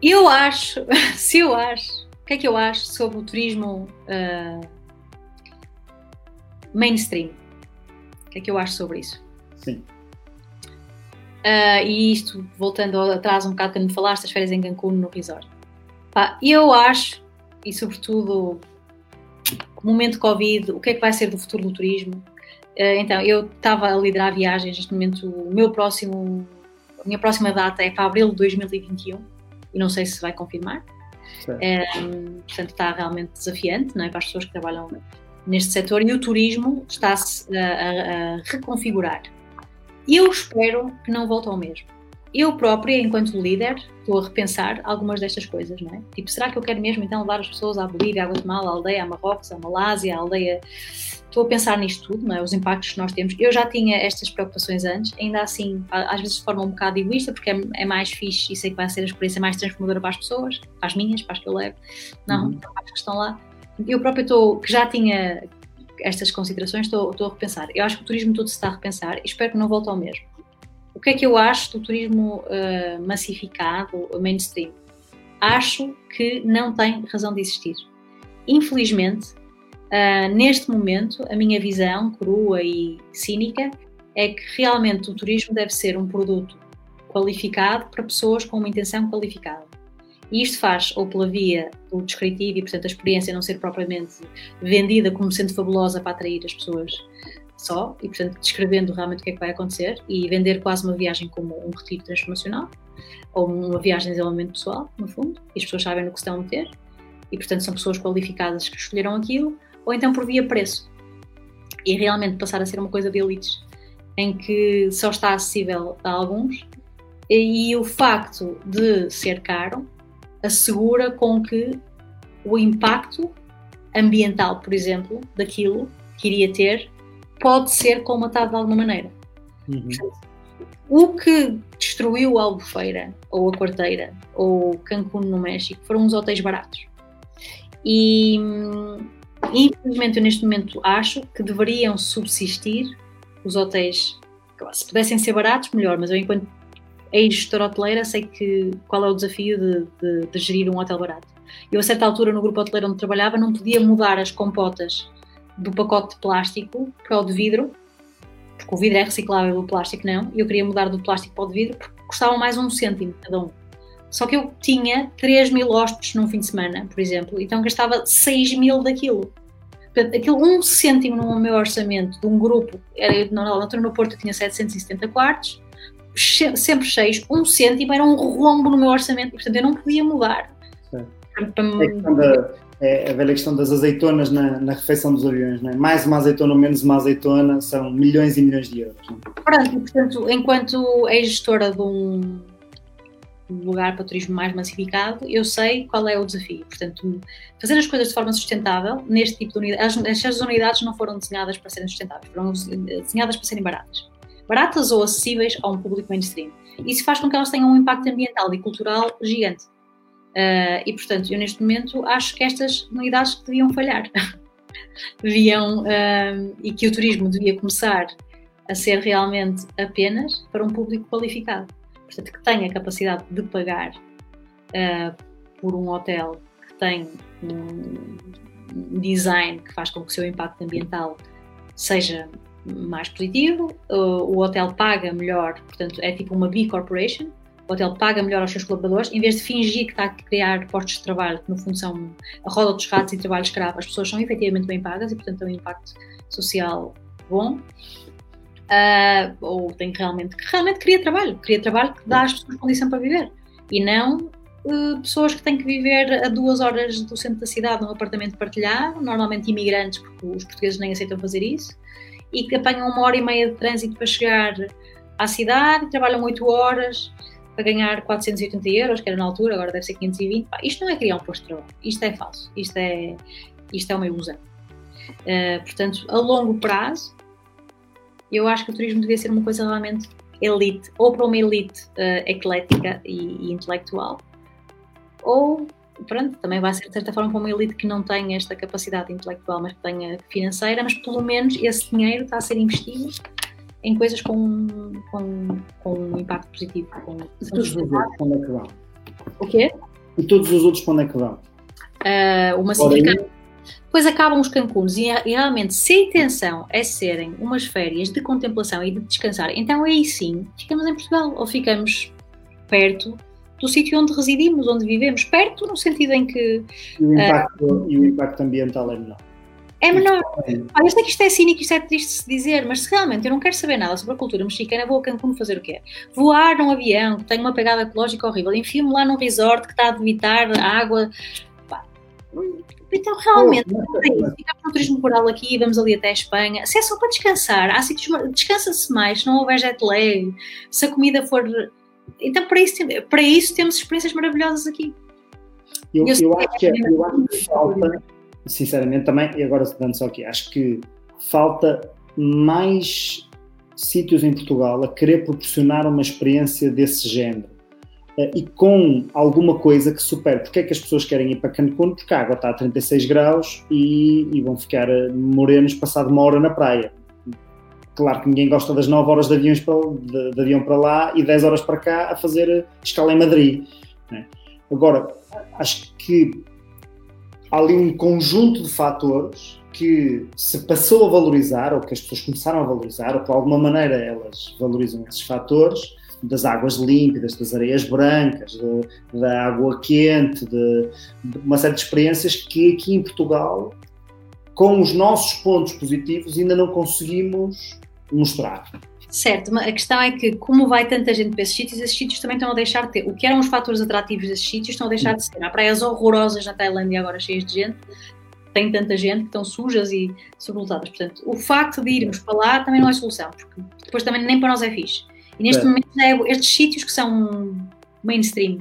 Eu acho, se eu acho, o que é que eu acho sobre o turismo uh, mainstream? O que é que eu acho sobre isso? Sim. Uh, e isto, voltando atrás um bocado quando me falaste das férias em Cancún no resort. Pá, eu acho, e sobretudo o momento Covid, o que é que vai ser do futuro do turismo? Uh, então, eu estava a liderar viagens, neste momento o meu próximo, a minha próxima data é para abril de 2021 e não sei se vai confirmar. É, portanto, está realmente desafiante não é? para as pessoas que trabalham neste setor e o turismo está-se a, a, a reconfigurar. Eu espero que não volte ao mesmo. Eu própria, enquanto líder, estou a repensar algumas destas coisas, não é? Tipo, será que eu quero mesmo então levar as pessoas à Bolívia, à Guatemala, à aldeia, à Marrocos, à Malásia, à aldeia? Estou a pensar nisto tudo, não é? Os impactos que nós temos. Eu já tinha estas preocupações antes, ainda assim, às vezes de forma um bocado egoísta, porque é, é mais fixe e sei que vai ser a experiência mais transformadora para as pessoas, para as minhas, para as que eu levo, não, uhum. para as que estão lá eu própria estou, que já tinha estas considerações, estou, estou a repensar. Eu acho que o turismo todo se está a repensar e espero que não volte ao mesmo. O que é que eu acho do turismo uh, massificado, mainstream? Acho que não tem razão de existir. Infelizmente, uh, neste momento, a minha visão crua e cínica é que realmente o turismo deve ser um produto qualificado para pessoas com uma intenção qualificada. E isto faz ou pela via do descritivo e, portanto, a experiência não ser propriamente vendida como sendo fabulosa para atrair as pessoas só, e, portanto, descrevendo realmente o que é que vai acontecer e vender quase uma viagem como um retiro transformacional ou uma viagem de desenvolvimento pessoal, no fundo, e as pessoas sabem no que estão a meter, e, portanto, são pessoas qualificadas que escolheram aquilo, ou então por via preço. E realmente passar a ser uma coisa de elites, em que só está acessível a alguns, e o facto de ser caro assegura com que o impacto ambiental, por exemplo, daquilo que iria ter, pode ser colmatado de alguma maneira. Uhum. O que destruiu a Albufeira, ou a Quarteira, ou Cancún no México, foram os hotéis baratos. E, infelizmente, eu neste momento acho que deveriam subsistir os hotéis. Se pudessem ser baratos, melhor, mas eu, enquanto ex-gestora hoteleira, sei que, qual é o desafio de, de, de, gerir um hotel barato. Eu, a certa altura, no grupo hoteleiro onde trabalhava, não podia mudar as compotas do pacote de plástico para o de vidro, porque o vidro é reciclável, o plástico não, e eu queria mudar do plástico para o de vidro porque custava mais um cêntimo cada um. Só que eu tinha 3 mil hóspedes num fim de semana, por exemplo, então gastava 6 mil daquilo. Portanto, aquilo um cêntimo no meu orçamento de um grupo, era, na altura no Porto eu tinha 770 quartos, sempre cheios, um cêntimo era um rombo no meu orçamento e, portanto, eu não podia mudar. É, é a velha questão das azeitonas na, na refeição dos aviões, é? Mais uma azeitona ou menos uma azeitona são milhões e milhões de euros. É? Pronto, portanto, enquanto ex-gestora de um lugar para turismo mais massificado, eu sei qual é o desafio. Portanto, fazer as coisas de forma sustentável neste tipo de unidades. Estas unidades não foram desenhadas para serem sustentáveis, foram desenhadas para serem baratas baratas ou acessíveis a um público mainstream. Isso faz com que elas tenham um impacto ambiental e cultural gigante. Uh, e, portanto, eu neste momento acho que estas unidades deviam falhar. deviam, uh, e que o turismo devia começar a ser realmente apenas para um público qualificado. Portanto, que tenha capacidade de pagar uh, por um hotel que tem um design que faz com que o seu impacto ambiental seja mais positivo, o hotel paga melhor, portanto é tipo uma B Corporation, o hotel paga melhor aos seus colaboradores, em vez de fingir que está a criar postos de trabalho, que no fundo são a roda dos ratos e trabalho escravo, as pessoas são efetivamente bem pagas e portanto têm um impacto social bom. Uh, ou tem realmente, que realmente cria trabalho, cria trabalho que dá às pessoas condição para viver e não uh, pessoas que têm que viver a duas horas do centro da cidade num apartamento partilhado, normalmente imigrantes, porque os portugueses nem aceitam fazer isso, e que apanham uma hora e meia de trânsito para chegar à cidade, trabalham 8 horas para ganhar 480 euros, que era na altura, agora deve ser 520. Pá, isto não é criar um posto de trabalho, isto é falso, isto é, isto é uma ilusão. Uh, portanto, a longo prazo, eu acho que o turismo devia ser uma coisa realmente elite, ou para uma elite uh, eclética e, e, intelectual, ou, pronto, também vai ser de certa forma para uma elite que não tem esta capacidade intelectual, mas que tenha financeira, mas pelo menos esse dinheiro está a ser investido em coisas com, com, com um impacto positivo. Com, e todos os outros, quando é que vão? O quê? E todos os outros, quando é que vão? Uh, uma significativa. Depois acabam os Cancuns e, e realmente, se a intenção é serem umas férias de contemplação e de descansar, então aí sim ficamos em Portugal ou ficamos perto do sítio onde residimos, onde vivemos, perto no sentido em que. E o impacto, uh, e o impacto ambiental é menor. É menor. Ah, eu sei que isto é cínico, isto é triste de se dizer, mas se realmente eu não quero saber nada sobre a cultura mexicana, vou a Cancún fazer o quê? Voar num avião que tem uma pegada ecológica horrível, enfio-me lá num resort que está a debitar água. Então, realmente, oh, ficar para o turismo rural aqui e vamos ali até a Espanha. Se é só para descansar, há sítios, descansa-se mais, se não houver jet lag, se a comida for. Então, para isso, para isso temos experiências maravilhosas aqui. Eu, eu, eu acho, que, é, eu acho que falta sinceramente também, e agora dando só aqui, acho que falta mais sítios em Portugal a querer proporcionar uma experiência desse género uh, e com alguma coisa que supere. Porque é que as pessoas querem ir para Cancún? Porque a água está a 36 graus e, e vão ficar eh, morenos passado uma hora na praia. Claro que ninguém gosta das 9 horas de, aviões para, de, de avião para lá e 10 horas para cá a fazer escala em Madrid. Né? Agora, acho que há ali um conjunto de fatores que se passou a valorizar, ou que as pessoas começaram a valorizar, ou de alguma maneira elas valorizam esses fatores, das águas límpidas, das areias brancas, de, da água quente, de, de, uma série de experiências que aqui em Portugal, com os nossos pontos positivos, ainda não conseguimos mostrar. Certo, a questão é que, como vai tanta gente para esses sítios, esses sítios também estão a deixar de ter. O que eram os fatores atrativos desses sítios estão a deixar de ser. Há praias horrorosas na Tailândia agora cheias de gente, tem tanta gente que estão sujas e sobrelotadas. Portanto, o facto de irmos para lá também não é solução, porque depois também nem para nós é fixe. E neste é. momento, é, estes sítios que são mainstream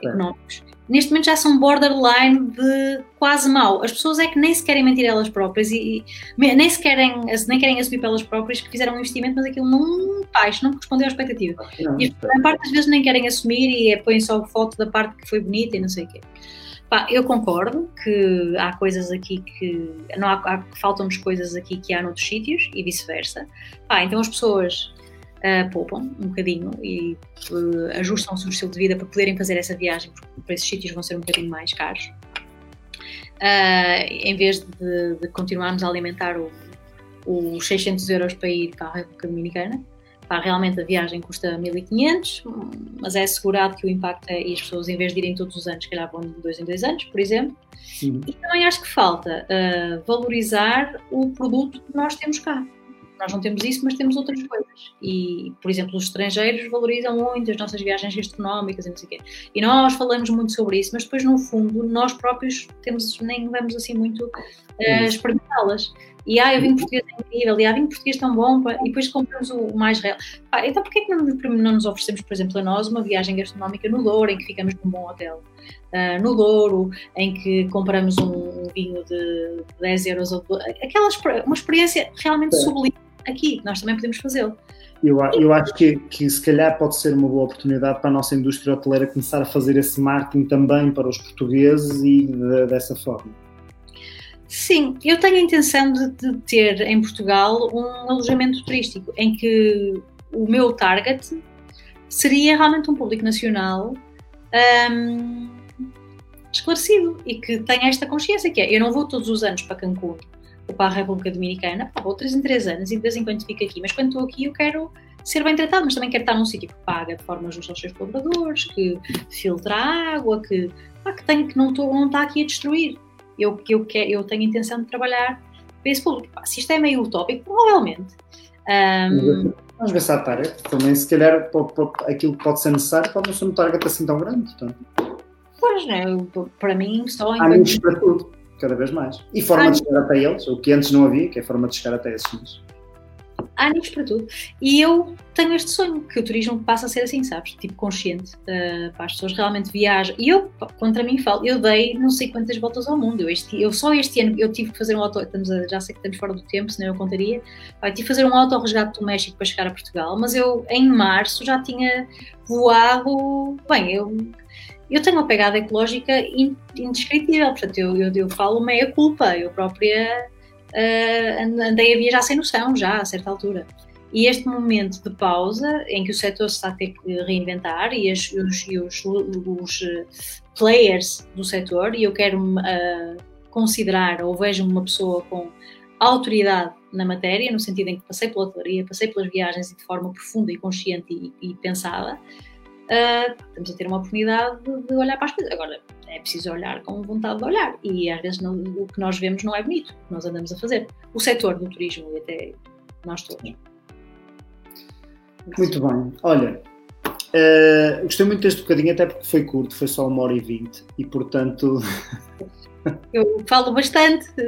económicos, neste momento já são borderline de quase mau. As pessoas é que nem se querem mentir elas próprias e, e nem se querem, nem querem assumir pelas próprias que fizeram um investimento, mas aquilo não faz, não correspondeu à expectativa. Não, e a parte das vezes nem querem assumir e é, põem só foto da parte que foi bonita e não sei o quê. Pá, eu concordo que há coisas aqui que não há, há faltam-nos coisas aqui que há noutros sítios e vice-versa. então as pessoas uh, poupam um bocadinho e uh, ajustam-se o estilo de vida para poderem fazer essa viagem, porque para esses sítios vão ser um bocadinho mais caros. Uh, em vez de, de, continuarmos a alimentar os 600 euros para ir para a República Dominicana, pá, realmente a viagem custa 1500, mas é assegurado que o impacto é, e as pessoas em vez de irem todos os anos, se calhar vão de dois em dois anos, por exemplo. Sim. E também acho que falta uh, valorizar o produto que nós temos cá nós não temos isso, mas temos outras coisas. E, por exemplo, os estrangeiros valorizam muito as nossas viagens gastronómicas e não sei o quê. E nós falamos muito sobre isso, mas depois, no fundo, nós próprios temos, nem vamos assim muito uh, experimentá-las. E ah, eu vim português é incrível, e ah, vim português tão bom, pá, e depois compramos o mais real. Pá, então, porquê que não, não, nos oferecemos, por exemplo, a nós uma viagem gastronómica no Douro, em que ficamos num bom hotel? Uh, no Douro, em que compramos um, um vinho de 10 euros, ou, aquela, uma experiência realmente é. sublime aqui, nós também podemos fazê-lo. Eu, eu acho que, que se calhar pode ser uma boa oportunidade para a nossa indústria hoteleira começar a fazer esse marketing também para os portugueses e de, dessa forma. Sim, eu tenho a intenção de, de, ter em Portugal um alojamento turístico em que o meu target seria realmente um público nacional um, esclarecido e que tenha esta consciência que é, eu não vou todos os anos para Cancún para a República Dominicana, pá, vou três em três anos e de vez em quando fico aqui, mas quando estou aqui eu quero ser bem tratado, mas também quero estar num sítio que paga de forma justa aos seus colaboradores, que filtra a água, que, pá, que, tem, que não, estou, não está aqui a destruir. Eu, eu, quero, eu tenho a intenção de trabalhar para esse público. Pá, se isto é meio utópico, provavelmente. Um, Vamos ver se há target. Também, se calhar, aquilo que pode ser necessário pode não ser um target assim tão grande. Portanto. Pois, não, para mim, só em. Há nichos para tudo cada vez mais. E forma de chegar até eles, o que antes não havia, que é forma de chegar até esses nichos. há nichos para tudo. E eu tenho este sonho, que o turismo passa a ser assim, sabes? Tipo consciente, uh, para as pessoas realmente viajam. E eu, contra mim, falo, eu dei não sei quantas voltas ao mundo. Eu, este, eu só este ano, eu tive que fazer um auto, estamos a, já sei que estamos fora do tempo, senão eu contaria. Vai, tive que fazer um auto-resgate do México para chegar a Portugal, mas eu, em março, já tinha voado. Bem, eu eu tenho uma pegada ecológica indescritível, portanto, eu, eu, eu falo meia culpa, eu própria uh, andei a viajar sem noção já a certa altura. E este momento de pausa, em que o setor se está a ter que reinventar e, as, os, e os, os, eh, players do setor, e eu quero uh, considerar ou vejo-me uma pessoa com autoridade na matéria, no sentido em que passei pela teoria, passei pelas viagens de forma profunda e consciente e, e pensada, uh, estamos a ter uma oportunidade de, de olhar para as coisas. Agora, é preciso olhar com vontade de olhar e às vezes não, o que nós vemos não é bonito, o que nós andamos a fazer. O setor do turismo e até nós todos. Muito bem. Olha, uh, gostei muito deste bocadinho, até porque foi curto, foi só uma hora e vinte e portanto Eu falo bastante.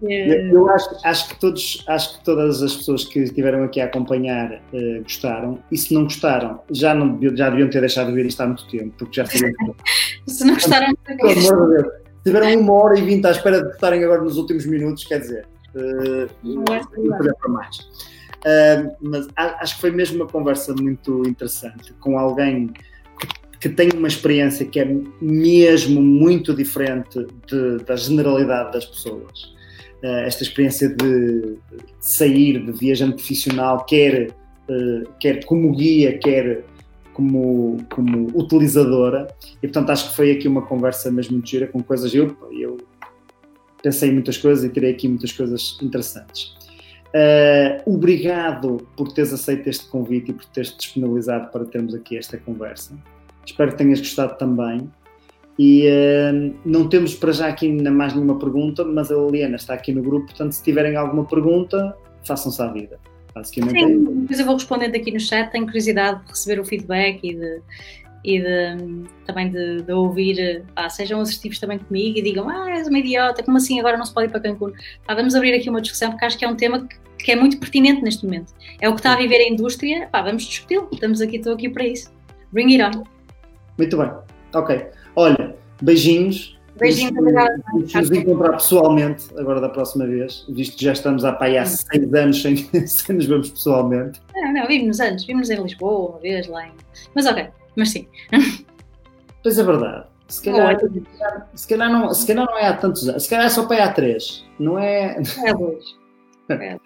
Eu acho, acho, que todos, acho que todas as pessoas que estiveram aqui a acompanhar uh, gostaram. E se não gostaram, já, não, já deviam ter deixado de ver isto há muito tempo, porque já sabiam. se não gostaram, pelo amor de Deus. Tiveram uma hora e vinte à espera de estarem agora nos últimos minutos, quer dizer, uh, não é para mais. Uh, mas acho que foi mesmo uma conversa muito interessante com alguém que tem uma experiência que é mesmo muito diferente de, da generalidade das pessoas. Uh, esta experiência de, sair de viajante profissional, quer, uh, quer como guia, quer como, como utilizadora, e portanto acho que foi aqui uma conversa mesmo muito gira com coisas. Eu, eu pensei em muitas coisas e tirei aqui muitas coisas interessantes. Uh, obrigado por teres aceito este convite e por teres disponibilizado para termos aqui esta conversa. Espero que tenhas gostado também. E uh, não temos para já aqui mais nenhuma pergunta, mas a Liliana está aqui no grupo, portanto, se tiverem alguma pergunta, façam-se à vida. Sim, depois eu vou respondendo aqui no chat, tenho curiosidade de receber o feedback e de, e de, também de, de ouvir, ah, sejam assertivos também comigo e digam, ah, és uma idiota, como assim agora não se pode ir para Cancún? Vamos abrir aqui uma discussão porque acho que é um tema que, que é muito pertinente neste momento. É o que está a viver a indústria, vamos discuti-lo, estamos aqui, estou aqui para isso. Bring it on. Muito bem. Ok. Olha, beijinhos. Beijinhos, obrigada. Vamos nos encontrar pessoalmente agora da próxima vez, visto que já estamos há, pai, há seis anos sem, sem nos vermos pessoalmente. Não, não, vimos antes, vimos em Lisboa uma vez lá em... Mas ok, mas sim. Pois é verdade. Se calhar, se, calhar não, se calhar não é há tantos anos, se calhar é só para há três, não é? É dois. É.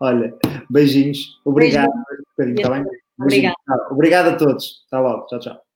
Olha, beijinhos, obrigado. Beijinho. Está bem? Obrigado. Obrigado a todos. Até logo. Tchau, tchau.